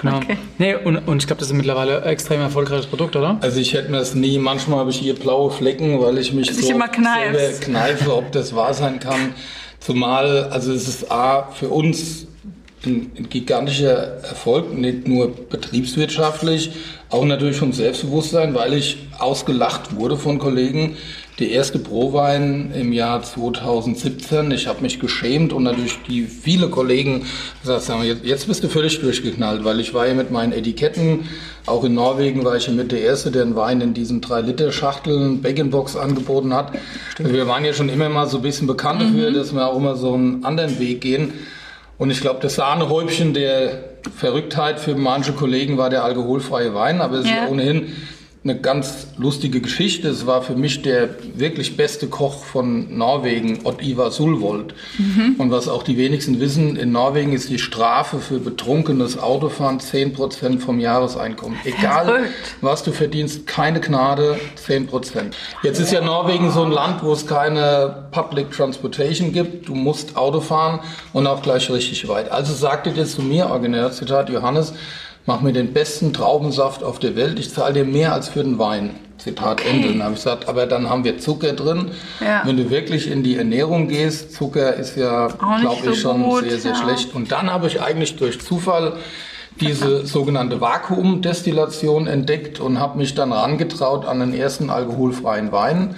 Genau. Okay. Nee, und, und ich glaube, das ist mittlerweile ein extrem erfolgreiches Produkt, oder? Also ich hätte mir das nie, manchmal habe ich hier blaue Flecken, weil ich mich Sich so immer selber kneife, ob das wahr sein kann. Zumal, also es ist A, für uns ein, gigantischer Erfolg, nicht nur betriebswirtschaftlich, auch natürlich vom Selbstbewusstsein, weil ich ausgelacht wurde von Kollegen. Die erste Prowein im Jahr 2017. Ich habe mich geschämt und natürlich die viele Kollegen gesagt haben, jetzt, bist du völlig durchgeknallt, weil ich war ja mit meinen Etiketten, auch in Norwegen war ich ja mit der Erste, der einen Wein in diesen 3-Liter-Schachteln Bag-in-Box angeboten hat. Also wir waren ja schon immer mal so ein bisschen bekannt dafür, dass wir auch immer so einen anderen Weg gehen. Und ich glaube, das Sahnehäubchen der Verrücktheit für manche Kollegen war der alkoholfreie Wein, aber es ist Ja. ja ohnehin eine ganz lustige Geschichte. Es war für mich der wirklich beste Koch von Norwegen, Odd Ivar Sulvold. Und was auch die wenigsten wissen, in Norwegen ist die Strafe für betrunkenes Autofahren 10% vom Jahreseinkommen. Egal, was du verdienst, keine Gnade, 10%. Jetzt ist ja Norwegen so ein Land, wo es keine Public Transportation gibt. Du musst Auto fahren und auch gleich richtig weit. Also sagte dir zu mir, originär Zitat Johannes, mach mir den besten Traubensaft auf der Welt. Ich zahle dir mehr als für den Wein. Zitat Ende. Dann habe ich gesagt, aber dann haben wir Zucker drin. Ja. Wenn du wirklich in die Ernährung gehst, Zucker ist ja, glaube so ich, schon gut, sehr, sehr ja. schlecht. Und dann habe ich eigentlich durch Zufall diese sogenannte Vakuumdestillation entdeckt und habe mich dann rangetraut an den ersten alkoholfreien Wein.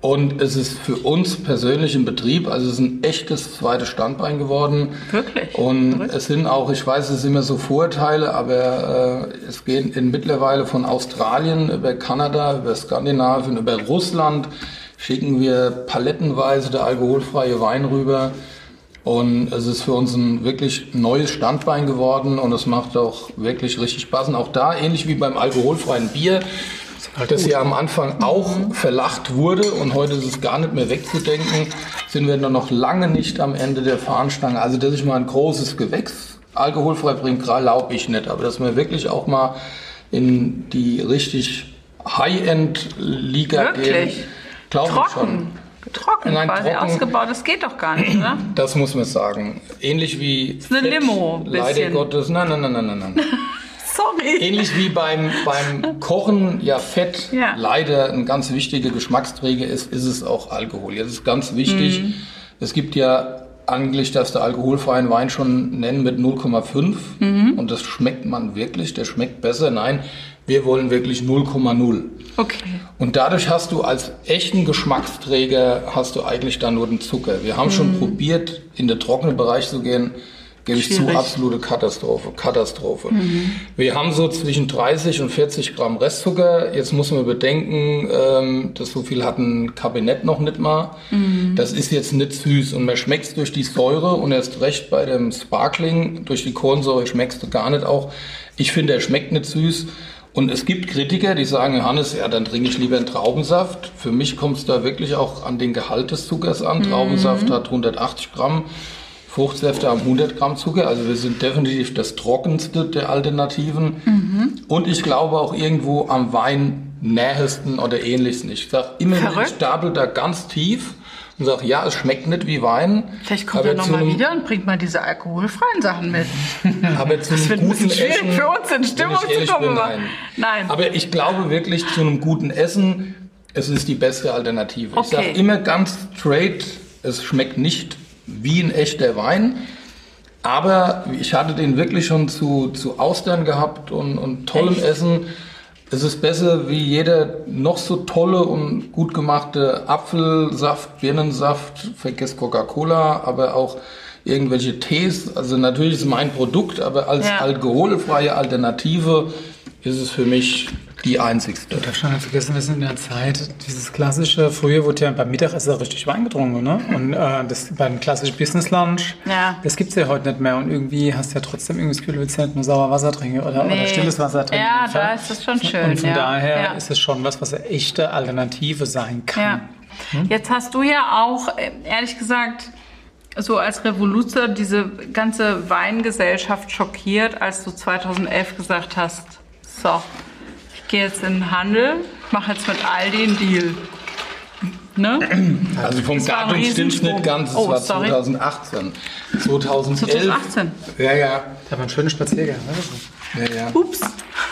Und es ist für uns persönlich im Betrieb, also es ist ein echtes zweites Standbein geworden. Wirklich? Und Verrückt. es sind auch, ich weiß, es sind immer so Vorurteile, aber äh, es gehen in mittlerweile von Australien über Kanada, über Skandinavien, über Russland schicken wir palettenweise der alkoholfreie Wein rüber. Und es ist für uns ein wirklich neues Standbein geworden und es macht auch wirklich richtig Spaß. Und auch da, ähnlich wie beim alkoholfreien Bier, das ja am Anfang auch verlacht wurde und heute ist es gar nicht mehr wegzudenken, sind wir noch lange nicht am Ende der Fahnenstange. Also, dass ich mal ein großes Gewächs alkoholfrei bringe, glaube ich nicht. Aber dass wir wirklich auch mal in die richtig High-End-Liga gehen, glaube ich schon. Trocken. Nein, quasi trocken. ausgebaut. Das geht doch gar nicht, oder? Das muss man sagen. Ähnlich wie. Ist eine Limo, Leider. Gottes. Nein, nein, nein, nein, nein, nein. Sorry. Ähnlich wie beim, beim Kochen ja Fett Ja. leider ein ganz wichtiger Geschmacksträger ist, ist es auch Alkohol. Jetzt ist ganz wichtig, Mhm. es gibt ja eigentlich, dass der alkoholfreien Wein schon nennen mit 0,5 Mhm. und das schmeckt man wirklich, der schmeckt besser. Nein, wir wollen wirklich 0,0. Okay. Und dadurch hast du als echten Geschmacksträger hast du eigentlich dann nur den Zucker. Wir haben schon probiert, in den trockenen Bereich zu gehen. Gebe ich zu, absolute Katastrophe. Katastrophe. Wir haben so zwischen 30 und 40 Gramm Restzucker. Jetzt muss man bedenken, ähm, dass so viel hat ein Kabinett noch nicht mal. Das ist jetzt nicht süß und man schmeckt es durch die Säure und erst recht bei dem Sparkling, durch die Kohlensäure schmeckst du gar nicht auch. Ich finde, er schmeckt nicht süß. Und es gibt Kritiker, die sagen, Johannes, ja, dann trinke ich lieber einen Traubensaft. Für mich kommt es da wirklich auch an den Gehalt des Zuckers an. Traubensaft hat 180 Gramm, Fruchtsäfte haben 100 Gramm Zucker. Also wir sind definitiv das trockenste der Alternativen. Und ich glaube auch irgendwo am Wein nähesten oder ähnlichsten. Ich sage immer, ich stapel da ganz tief und sage, ja, es schmeckt nicht wie Wein. Vielleicht kommt er noch zu mal einem- wieder und bringt mal diese alkoholfreien Sachen mit. Aber zu Das einem wird ein guten bisschen schwierig Essen, für uns, in Stimmung ich zu kommen, bin, nein. Nein. Aber ich glaube wirklich zu einem guten Essen, es ist die beste Alternative. Ich Okay. sage immer ganz straight, es schmeckt nicht wie ein echter Wein. Aber ich hatte den wirklich schon zu, zu Austern gehabt und, und tollem Echt? Essen. Es ist besser wie jeder noch so tolle und gut gemachte Apfelsaft, Birnensaft, vergiss Coca-Cola, aber auch irgendwelche Tees. Also natürlich ist es mein Produkt, aber als Ja. alkoholfreie Alternative ist es für mich die einzigste. Ich habe schon vergessen, wir sind in der Zeit, dieses klassische, früher wurde ja beim Mittagessen richtig Wein getrunken, ne? Und äh, das beim klassischen Business Lunch, Ja. das gibt's ja heute nicht mehr. Und irgendwie hast du ja trotzdem irgendwie das Gefühl, du willst ja nicht nur sauer Wasser trinken oder, oder Nee. stilles Wasser trinken. Ja, da ist es schon schön, Und von ja. daher Ja. ist es schon was, was eine echte Alternative sein kann. Ja. Jetzt hast du ja auch, ehrlich gesagt, so als Revoluzer diese ganze Weingesellschaft schockiert, als du 2011 gesagt hast, so, gehe jetzt in den Handel, mache jetzt mit Aldi einen Deal. Ne? Also vom Datum stimmt nicht ganz, es Oh, war sorry. 2018. 2011. 2018. Ja, ja. Da war ein schöner Spaziergang. Ne? ja, ja. Ups.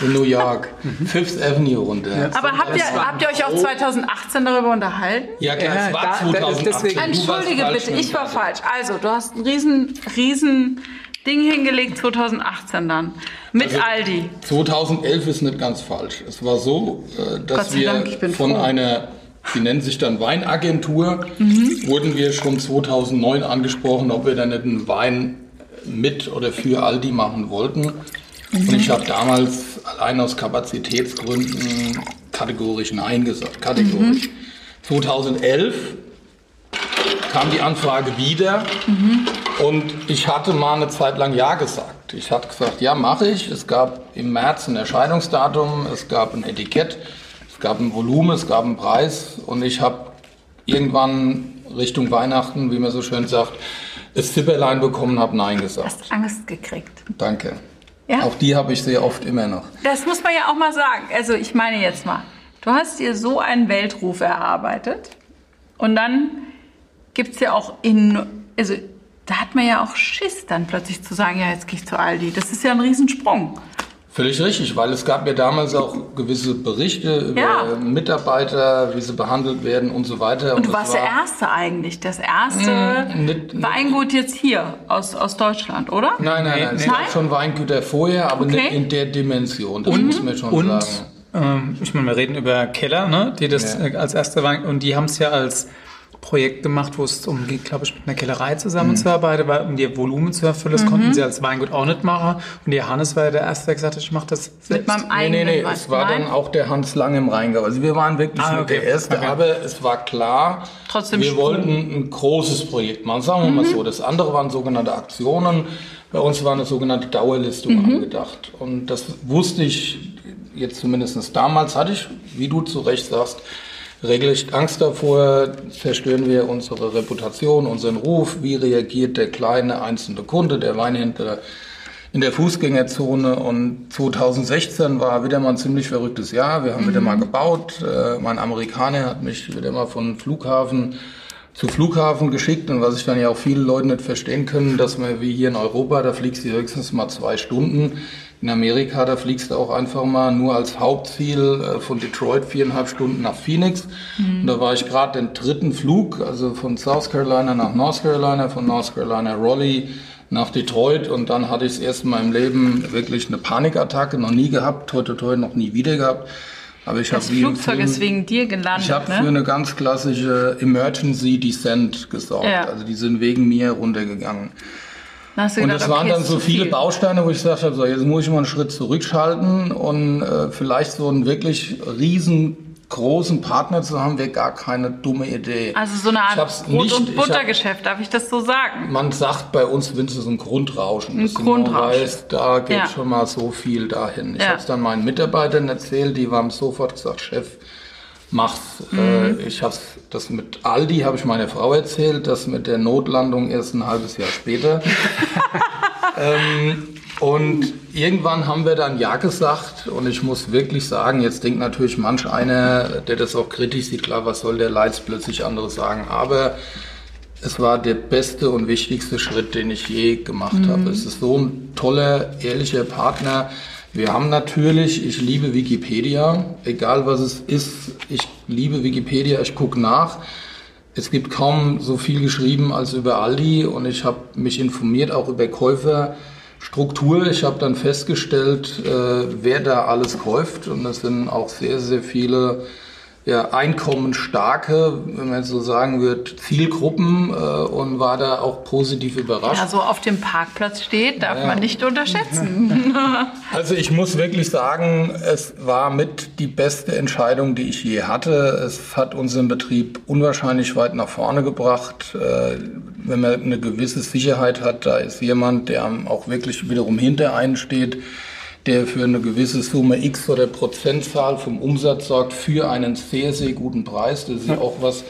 In New York. Fifth Avenue runter. Aber habt ihr, habt ihr euch auch 2018 darüber unterhalten? Ja, klar, Ja, es war da- da ist 2018. deswegen- Du warst Entschuldige bitte, ich war falsch. Also, du hast ein riesen, riesen Ding hingelegt 2018 dann. Mit Also, Aldi. 2011 ist nicht ganz falsch. Es war so, äh, dass wir Dank, von froh. einer, die nennt sich dann Weinagentur, Mhm. wurden wir schon 2009 angesprochen, ob wir dann nicht einen Wein mit oder für Aldi machen wollten. Und ich habe damals allein aus Kapazitätsgründen kategorisch Nein gesagt. Kategorisch. 2011 kam die Anfrage wieder und ich hatte mal eine Zeit lang Ja gesagt. Ich hatte gesagt, ja, mache ich. Es gab im März ein Erscheinungsdatum, es gab ein Etikett, es gab ein Volumen, es gab einen Preis und ich habe irgendwann Richtung Weihnachten, wie man so schön sagt, das Zipperlein bekommen, habe Nein gesagt. Hast Angst gekriegt. Danke. Ja? Auch die habe ich sehr oft immer noch. Das muss man ja auch mal sagen. Also ich meine jetzt mal, du hast dir so einen Weltruf erarbeitet und dann gibt es ja auch in, also da hat man ja auch Schiss dann plötzlich zu sagen, ja jetzt gehe ich zu Aldi. Das ist ja ein Riesensprung. Völlig richtig, weil es gab ja damals auch gewisse Berichte über Ja. Mitarbeiter, wie sie behandelt werden und so weiter. Und du es warst der war- Erste eigentlich, das erste nicht- nicht- Weingut jetzt hier aus, aus Deutschland, oder? Nein, nein, nein. Es gab schon Weingüter vorher, aber Okay. nicht in der Dimension. Das muss man schon Und sagen. ähm, ich meine, wir reden über Keller, ne? die das Ja. als erste Wein und die haben es ja als Projekt gemacht, wo es um geht, glaube ich, mit einer Kellerei Mhm. zusammenzuarbeiten, weil um die Volumen zu erfüllen, das konnten sie als Weingut auch nicht machen. Und der Hannes war ja der Erste, der gesagt hat, ich mache das Mit selbst. meinem Nee, eigenen nee, nee, Wein. es war Nein? dann auch der Hans Lang im Rheingau. Also wir waren wirklich Ah, nicht okay. der Erste, Okay. aber es war klar, Trotzdem wir wollten ein großes Projekt machen. Sagen wir mal Mhm. so. Das andere waren sogenannte Aktionen. Bei uns war eine sogenannte Dauerlistung Mhm. angedacht. Und das wusste ich jetzt zumindest damals, hatte ich, wie du zu Recht sagst, regelrecht Angst davor, zerstören wir unsere Reputation, unseren Ruf, wie reagiert der kleine einzelne Kunde, der Weinhändler in der Fußgängerzone und 2016 war wieder mal ein ziemlich verrücktes Jahr. Wir haben wieder mal gebaut. Äh, mein Amerikaner hat mich wieder mal von Flughafen zu Flughafen geschickt und was ich dann ja auch viele Leute nicht verstehen können, dass man wie hier in Europa, da fliegst du höchstens mal zwei Stunden. In Amerika, da fliegst du auch einfach mal nur als Hauptziel äh, von Detroit viereinhalb Stunden nach Phoenix. Und da war ich gerade den dritten Flug, also von South Carolina nach North Carolina, von North Carolina Raleigh nach Detroit und dann hatte ich das erste Mal im Leben wirklich eine Panikattacke, noch nie gehabt, toi toi, noch nie wieder gehabt. Aber ich Das Flugzeug Film- ist wegen dir gelandet, ich habe für ne? eine ganz klassische Emergency Descent gesorgt. Ja. Also die sind wegen mir runtergegangen. Und gedacht, es waren okay, dann so viele viel. Bausteine, wo ich gesagt habe, so jetzt muss ich mal einen Schritt zurückschalten und äh, vielleicht so einen wirklich riesengroßen Partner zu haben, wäre gar keine dumme Idee. Also so eine Art Brot- nicht- und Buttergeschäft, darf ich das so sagen? Man sagt bei uns, wenn es so ein Grundrauschen Ein Grundrauschen. Weißt, da geht Ja. schon mal so viel dahin. Ich Ja. habe es dann meinen Mitarbeitern erzählt, die haben sofort gesagt, Chef, mach's. Mhm. Äh, ich habe das mit Aldi, habe ich meiner Frau erzählt, das mit der Notlandung erst ein halbes Jahr später. ähm, und irgendwann haben wir dann Ja gesagt und ich muss wirklich sagen, jetzt denkt natürlich manch einer, der das auch kritisch sieht, klar, was soll der Leids plötzlich anderes sagen, aber es war der beste und wichtigste Schritt, den ich je gemacht mhm. habe. Es ist so ein toller, ehrlicher Partner. Wir haben natürlich, ich liebe Wikipedia, egal was es ist, ich liebe Wikipedia, ich gucke nach. Es gibt kaum so viel geschrieben als über Aldi und ich habe mich informiert auch über Käuferstruktur. Ich habe dann festgestellt, äh, wer da alles kauft und das sind auch sehr, sehr viele ja, einkommensstarke, wenn man so sagen wird, Zielgruppen äh, und war da auch positiv überrascht. Ja, so auf dem Parkplatz steht, darf ja. man nicht unterschätzen. Also ich muss wirklich sagen, es war mit die beste Entscheidung, die ich je hatte. Es hat unseren Betrieb unwahrscheinlich weit nach vorne gebracht. Äh, wenn man eine gewisse Sicherheit hat, da ist jemand, der auch wirklich wiederum hinter einen steht der für eine gewisse Summe X oder Prozentzahl vom Umsatz sorgt, für einen sehr, sehr guten Preis. Das ist ja auch was,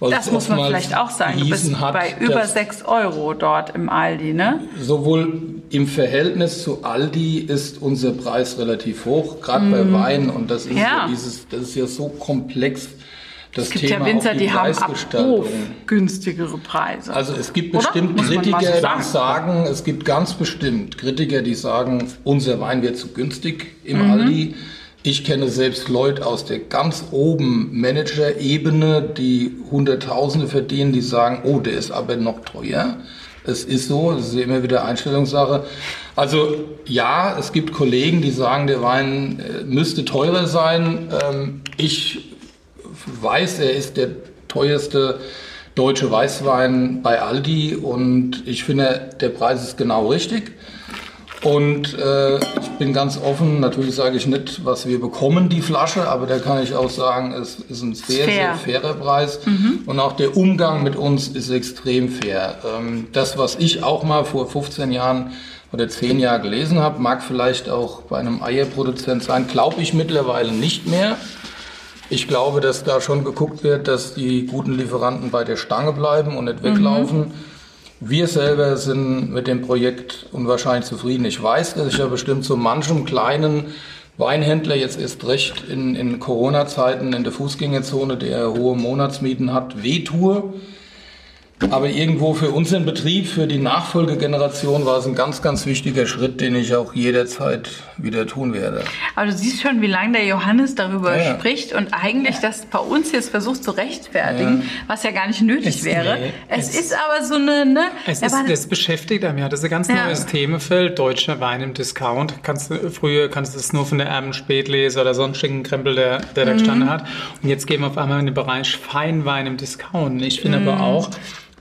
was das muss man vielleicht auch sagen. Du bist hat, bei über 6 Euro dort im Aldi, ne? Sowohl im Verhältnis zu Aldi ist unser Preis relativ hoch, gerade mm. bei mhm. Wein. Und das ist ja. ja. dieses, das ist ja so komplex das es gibt Thema ja Winzer, die, die haben ab günstigere Preise. Also es gibt bestimmt Kritiker, die sagen, es gibt ganz bestimmt Kritiker, die sagen, unser Wein wird zu günstig im mhm. Aldi. Ich kenne selbst Leute aus der ganz oben Manager-Ebene, die Hunderttausende verdienen, die sagen, oh, der ist aber noch teuer. Es ist so, das ist immer wieder Einstellungssache. Also ja, es gibt Kollegen, die sagen, der Wein äh, müsste teurer sein. Ähm, ich weiß, er ist der teuerste deutsche Weißwein bei Aldi und ich finde, der Preis ist genau richtig. Und äh, ich bin ganz offen, natürlich sage ich nicht, was wir bekommen, die Flasche, aber da kann ich auch sagen, es ist ein sehr, fair. sehr fairer Preis. Mhm. Und auch der Umgang mit uns ist extrem fair. Ähm, das, was ich auch mal vor 15 Jahren oder 10 Jahren gelesen habe, mag vielleicht auch bei einem Eierproduzent sein, glaube ich mittlerweile nicht mehr. Ich glaube, dass da schon geguckt wird, dass die guten Lieferanten bei der Stange bleiben und nicht weglaufen. Mhm. Wir selber sind mit dem Projekt unwahrscheinlich zufrieden. Ich weiß, dass ich ja bestimmt so manchem kleinen Weinhändler jetzt erst recht in, in Corona-Zeiten in der Fußgängerzone, der hohe Monatsmieten hat, wehtue. Aber irgendwo für unseren Betrieb, für die Nachfolgegeneration war es ein ganz, ganz wichtiger Schritt, den ich auch jederzeit wieder tun werde. Aber du siehst schon, wie lange der Johannes darüber ja, spricht und eigentlich das bei uns jetzt versucht zu rechtfertigen, ja. was ja gar nicht nötig es, wäre. Nee, es, es, ist aber so eine... Ne, es ist, das beschäftigt einem ja. Das ist ein ganz neues Themenfeld. Deutscher Wein im Discount. Kannst früher kannst du es nur von der Erben Spätlese oder sonstigen Krempel, der, der mhm. da gestanden hat. Und jetzt gehen wir auf einmal in den Bereich Feinwein im Discount. Ich finde mhm. aber auch,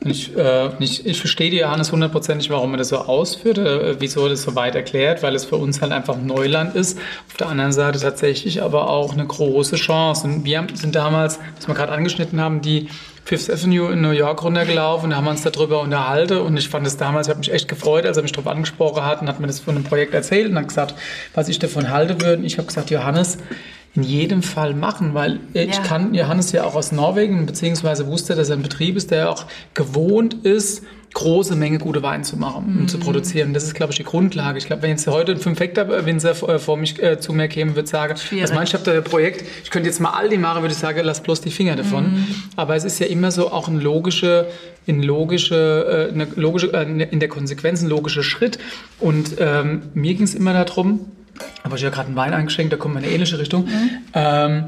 ich, äh, ich, ich verstehe die Johannes hundertprozentig, warum er das so ausführt, äh, wieso er das so weit erklärt, weil es für uns halt einfach Neuland ist. Auf der anderen Seite tatsächlich aber auch eine große Chance. Und wir sind damals, was wir gerade angeschnitten haben, die Fifth Avenue in New York runtergelaufen und haben uns darüber unterhalten. Und ich fand es damals, ich habe mich echt gefreut, als er mich darauf angesprochen hat und hat mir das von einem Projekt erzählt und hat gesagt, was ich davon halte würde. Und ich habe gesagt, Johannes, in jedem Fall machen, weil ich ja. kann Johannes ja auch aus Norwegen, beziehungsweise wusste, dass er ein Betrieb ist, der auch gewohnt ist, große Menge gute Wein zu machen mhm. und zu produzieren. Das ist, glaube ich, die Grundlage. Ich glaube, wenn jetzt heute ein 5 Hektar Winzer äh, vor mich äh, zu mir käme, würde sagen, Schwierig. was meinst du, ich habe da ein Projekt, ich könnte jetzt mal all die machen, würde ich sagen, lass bloß die Finger davon. Mhm. Aber es ist ja immer so auch ein logische, in logische, äh, eine logische, äh, in der Konsequenz ein logischer Schritt. Und ähm, mir ging es immer darum, aber ich habe gerade einen Wein eingeschenkt, da kommt in eine ähnliche Richtung. Mhm. Ähm,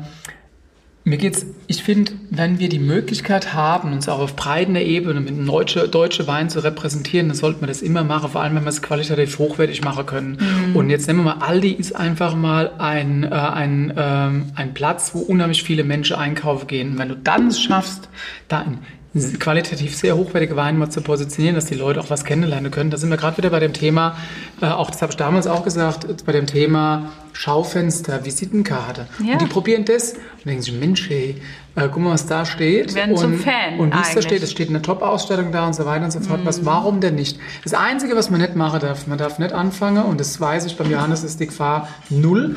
mir geht's, ich finde, wenn wir die Möglichkeit haben, uns auch auf breiter Ebene mit einem deutschen deutsche Wein zu repräsentieren, dann sollten wir das immer machen, vor allem wenn wir es qualitativ hochwertig machen können. Mhm. Und jetzt nehmen wir mal, Aldi ist einfach mal ein, äh, ein, ähm, ein Platz, wo unheimlich viele Menschen einkaufen gehen. Und wenn du dann es schaffst, da ein qualitativ sehr hochwertige Weine mal zu positionieren, dass die Leute auch was kennenlernen können. Da sind wir gerade wieder bei dem Thema, äh, auch das habe ich damals auch gesagt, bei dem Thema Schaufenster, Visitenkarte. Ja. Und die probieren das und denken sich, Mensch, hey, äh, guck mal, was da steht. Die werden und, zum Fan. Und wie es da steht, es steht eine Top-Ausstellung da und so weiter und so fort. Mm. Was, warum denn nicht? Das Einzige, was man nicht machen darf, man darf nicht anfangen, und das weiß ich, beim Johannes ist die Gefahr null,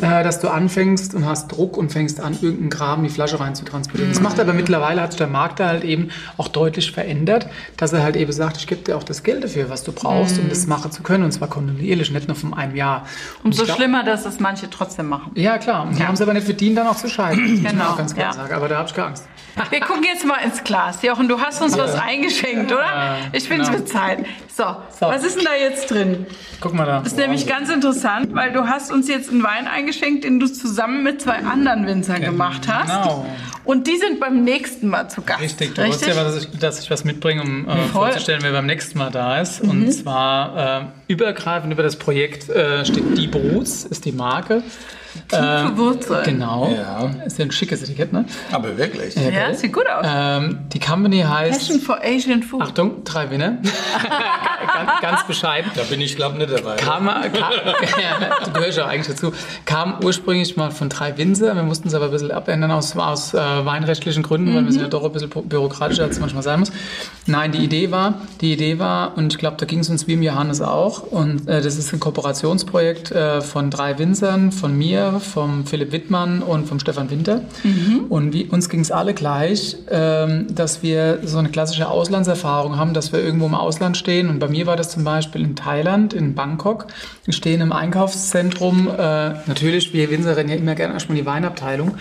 äh, dass du anfängst und hast Druck und fängst an, irgendeinen Kram in die Flasche rein zu transportieren. Mm. Das macht aber mittlerweile, hat sich der Markt da halt eben auch deutlich verändert, dass er halt eben sagt, ich gebe dir auch das Geld dafür, was du brauchst, mm. um das machen zu können, und zwar kontinuierlich, nicht nur von einem Jahr. Umso schlimmer, dass es manche trotzdem machen. Ja, klar. Und die ja. haben es aber nicht verdient, dann auch zu scheiden. genau. ganz klar ja. sagen. Aber da habe ich keine Angst. Wir gucken jetzt mal ins Glas. Jochen, du hast uns was eingeschenkt, oder? Ich finde es genau. Zeit. So, So. was ist denn da jetzt drin? Guck mal da. Das ist nämlich ganz interessant, weil du hast uns jetzt einen Wein eingeschenkt, den du zusammen mit zwei anderen Winzern gemacht hast. Genau. Und die sind beim nächsten Mal zu Gast. Richtig, du weißt ja, dass ich, dass ich was mitbringe, um äh, vorzustellen, wer beim nächsten Mal da ist. Und zwar äh, übergreifend über das Projekt äh, steht Die Bruts, ist die Marke. Tiefe Wurzeln. Genau. Ja. Ist ja ein schickes Etikett, ne? Aber wirklich. Ja, gell? sieht gut aus. Ähm, die Company heißt. Passion for Asian Food. Achtung, drei Winner. ganz, ganz bescheiden. Da bin ich, glaube nicht dabei. Kam, kam, du gehörst ja eigentlich dazu. Kam ursprünglich mal von drei Winzer. Wir mussten es aber ein bisschen abändern aus, aus äh, weinrechtlichen Gründen, weil wir sind ja doch ein bisschen bürokratischer, als es manchmal sein muss. Nein, die Idee war, die Idee war, und ich glaube, da ging es uns wie im Johannes auch, und äh, das ist ein Kooperationsprojekt äh, von drei Winzern, von mir, vom Philipp Wittmann und vom Stefan Winter. Und wie, uns ging es alle gleich, ähm, dass wir so eine klassische Auslandserfahrung haben, dass wir irgendwo im Ausland stehen. Und bei mir war das zum Beispiel in Thailand, in Bangkok. Wir stehen im Einkaufszentrum. Äh, natürlich, wir Winzer rennen ja immer gerne erstmal in die Weinabteilung.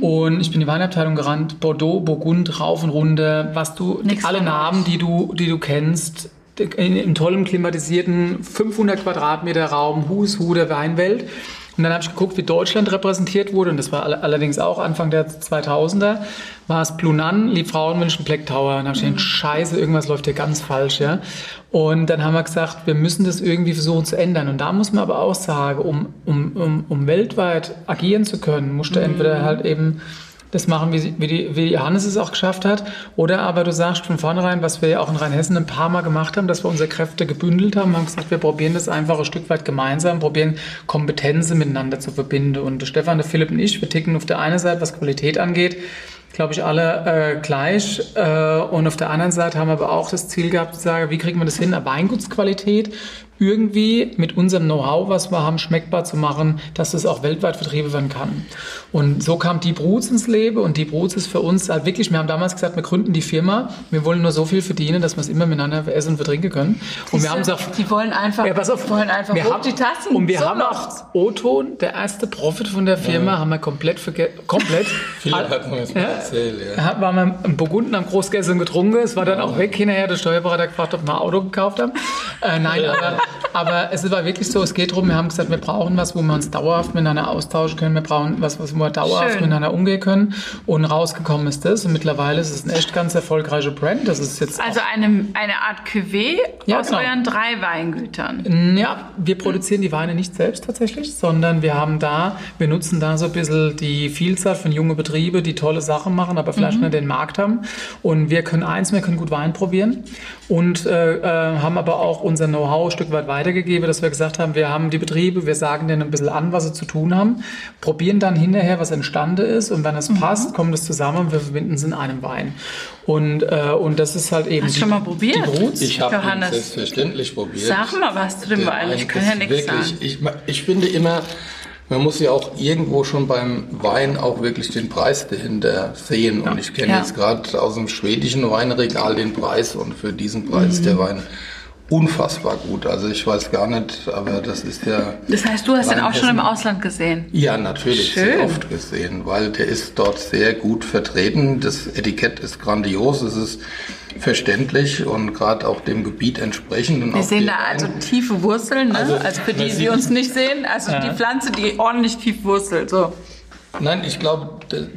Und ich bin in die Weinabteilung gerannt. Bordeaux, Burgund, rauf und runter. Was du, Nix alle Namen, die du, die du kennst. In, im tollen klimatisierten 500 Quadratmeter Raum, Who's Who der Weinwelt. Und dann habe ich geguckt, wie Deutschland repräsentiert wurde. Und das war all- allerdings auch Anfang der 2000er. War es Blunan, Liebfrauenmilch und Black Tower. Und dann habe ich gedacht, scheiße, irgendwas läuft hier ganz falsch. Ja? Und dann haben wir gesagt, wir müssen das irgendwie versuchen zu ändern. Und da muss man aber auch sagen, um, um, um, um weltweit agieren zu können, musst du entweder halt eben das machen, wie, wie, die, wie Johannes es auch geschafft hat. Oder aber du sagst von vornherein, was wir ja auch in Rheinhessen ein paar Mal gemacht haben, dass wir unsere Kräfte gebündelt haben, haben gesagt, wir probieren das einfach ein Stück weit gemeinsam, probieren Kompetenzen miteinander zu verbinden. Und Stefan, der Philipp und ich, wir ticken auf der einen Seite, was Qualität angeht, glaube ich, alle äh, gleich. Äh, und auf der anderen Seite haben wir aber auch das Ziel gehabt, zu sagen, wie kriegen wir das hin, eine Weingutsqualität irgendwie mit unserem Know-how, was wir haben, schmeckbar zu machen, dass es auch weltweit vertrieben werden kann. Und so kam die Bruts ins Leben und die Bruts ist für uns halt wirklich, wir haben damals gesagt, wir gründen die Firma, wir wollen nur so viel verdienen, dass wir es immer miteinander essen und vertrinken können. Und wir haben es auch die wollen einfach, ja, pass auf. die wollen einfach wir haben, die Tassen. Und wir so haben auch O-Ton, der erste Profit von der Firma, haben wir komplett vergessen. Komplett. Philipp hat mir erzählt, ja. Waren wir im Burgunden am Großgessen getrunken. Es war dann auch weg. Hinterher der Steuerberater gefragt, ob wir ein Auto gekauft haben. Äh, nein, aber, aber es war wirklich so, es geht darum, wir haben gesagt, wir brauchen was, wo wir uns dauerhaft miteinander austauschen können. Wir brauchen was, was wir dauerhaft Schön. miteinander umgehen können. Und rausgekommen ist das. Und mittlerweile ist es ein echt ganz erfolgreicher Brand. Das ist jetzt Also eine, eine Art Cuvée Ja, aus genau. euren drei Weingütern. Ja, wir produzieren die Weine nicht selbst tatsächlich, sondern wir haben da, wir nutzen da so ein bisschen die Vielzahl von junge Betriebe, die tolle Sachen machen, aber vielleicht nicht den Markt haben. Und wir können eins, wir können gut Wein probieren und äh, äh, haben aber auch unser Know-how ein Stück weit weitergegeben, dass wir gesagt haben, wir haben die Betriebe, wir sagen denen ein bisschen an, was sie zu tun haben, probieren dann hinterher, was entstanden ist und wenn es passt, kommt es zusammen und wir verbinden es in einem Wein. Und, äh, und das ist halt eben Hast du schon mal probiert? Ich habe selbstverständlich probiert. Sag mal was zu dem Wein. Ich kann ja nichts wirklich, sagen. Ich, ich finde immer, man muss ja auch irgendwo schon beim Wein auch wirklich den Preis dahinter sehen. Und ich kenne Ja. jetzt gerade aus dem schwedischen Weinregal den Preis und für diesen Preis Mhm. der Wein unfassbar gut. Also ich weiß gar nicht, aber das ist ja... Das heißt, du hast den auch schon im. Ausland gesehen. Ja, natürlich, Schön. sehr oft gesehen, weil der ist dort sehr gut vertreten. Das Etikett ist grandios, es ist verständlich und gerade auch dem Gebiet entsprechend. Und Wir auch sehen da also tiefe Wurzeln, ne? Also, Also, für die, die uns nicht sehen, also die Pflanze, die ordentlich tief wurzelt. So. Nein, ich glaube,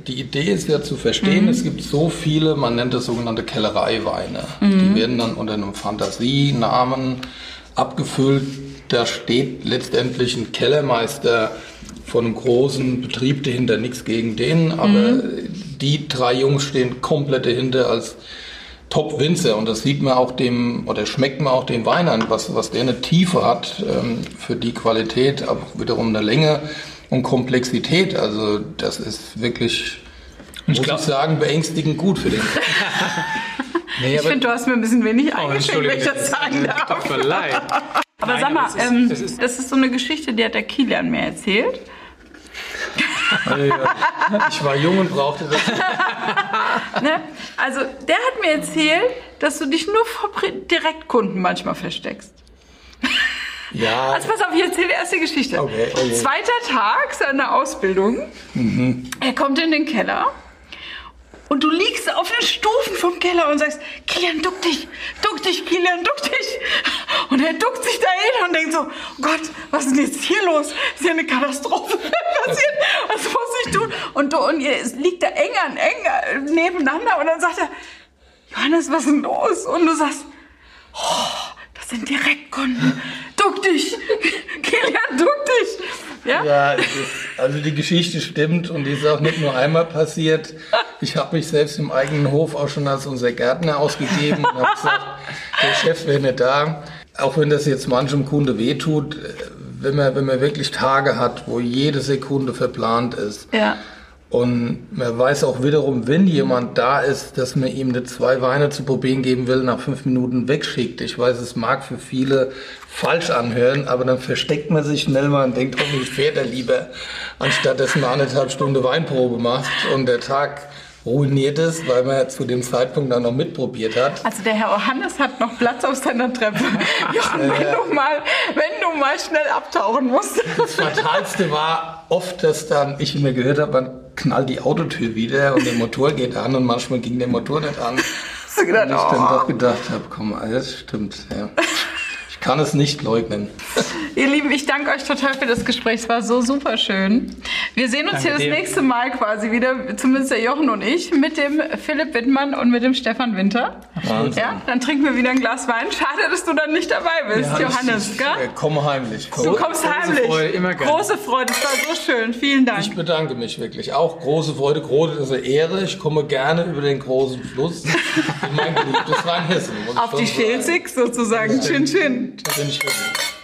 die Idee ist ja zu verstehen, es gibt so viele, man nennt das sogenannte Kellereiweine. Die werden dann unter einem Fantasienamen abgefüllt. Da steht letztendlich ein Kellermeister von einem großen Betrieb dahinter, nichts gegen den, aber die drei Jungs stehen komplett dahinter als Top-Winzer. Und das sieht man auch dem, oder schmeckt man auch den Wein an, was, was der eine Tiefe hat ähm, für die Qualität, aber wiederum eine Länge und Komplexität. Also das ist wirklich, muss glaub- ich sagen, beängstigend gut für den. Nee, Ich finde, du hast mir ein bisschen wenig eingeschenkt, wenn ich das sagen Tut darf. mir leid. Aber Nein, sag mal, aber ist- ähm, es ist- das ist so eine Geschichte, die hat der Kilian mir erzählt. ich war jung und brauchte das. Ne? Also, der hat mir erzählt, dass du dich nur vor Pri- Direktkunden manchmal versteckst. Ja, Also pass auf, ich erzähle die erste Geschichte. Okay, okay. Zweiter Tag seiner Ausbildung. Er kommt in den Keller und du liegst auf den Stufen vom Keller und sagst, Kilian, duck dich, duck dich, Kilian, duck dich. Und er duckt sich da hin und denkt so, oh Gott, was ist denn jetzt hier los? Ist ja eine Katastrophe passiert. Was muss ich tun? Und, du, und ihr liegt da eng an eng nebeneinander und dann sagt er, Johannes, was ist denn los? Und du sagst, oh, das sind Direktkunden. Duck dich, Kilian, duck dich. Ja, Ja, ist, also die Geschichte stimmt und die ist auch nicht nur einmal passiert. Ich habe mich selbst im eigenen Hof auch schon als unser Gärtner ausgegeben und habe gesagt, der Chef wäre nicht da. Auch wenn das jetzt manchem Kunde wehtut, äh, wenn man, wenn man wirklich Tage hat, wo jede Sekunde verplant ist. ja. Und man weiß auch wiederum, wenn jemand da ist, dass man ihm nicht zwei Weine zu probieren geben will, nach fünf Minuten wegschickt. Ich weiß, es mag für viele falsch anhören, aber dann versteckt man sich schnell mal und denkt, hoffentlich fährt er lieber, anstatt dass man anderthalb Stunde Weinprobe macht und der Tag ruiniert ist, weil man zu dem Zeitpunkt dann noch mitprobiert hat. Also der Herr Johannes hat noch Platz auf seiner Treppe. Jochen, wenn du mal, wenn du mal schnell abtauchen musst. Das Fatalste war oft, dass dann ich immer gehört habe, man knallt die Autotür wieder und der Motor geht an und manchmal ging der Motor nicht an. Hast du gedacht, Und ich dann oh. doch gedacht habe, komm, das stimmt. Ja. Ich kann es nicht leugnen. Ihr Lieben, ich danke euch total für das Gespräch. Es war so super schön. Wir sehen uns Danke hier das dir. nächste Mal quasi wieder, zumindest der Jochen und ich, mit dem Philipp Wittmann und mit dem Stefan Winter. Wahnsinn. Ja, dann trinken wir wieder ein Glas Wein. Schade, dass du dann nicht dabei bist, Johannes. ich, gell? Ich, äh, komme heimlich. Du kommst große heimlich. Freude, immer gerne. Große Freude, es war so schön. Vielen Dank. Ich bedanke mich wirklich. Auch große Freude, große Ehre. Ich komme gerne über den großen Fluss in mein geliebtes Rheinhessen. Auf die. Schelsig sozusagen. Schön, schön. Da bin ich wirklich.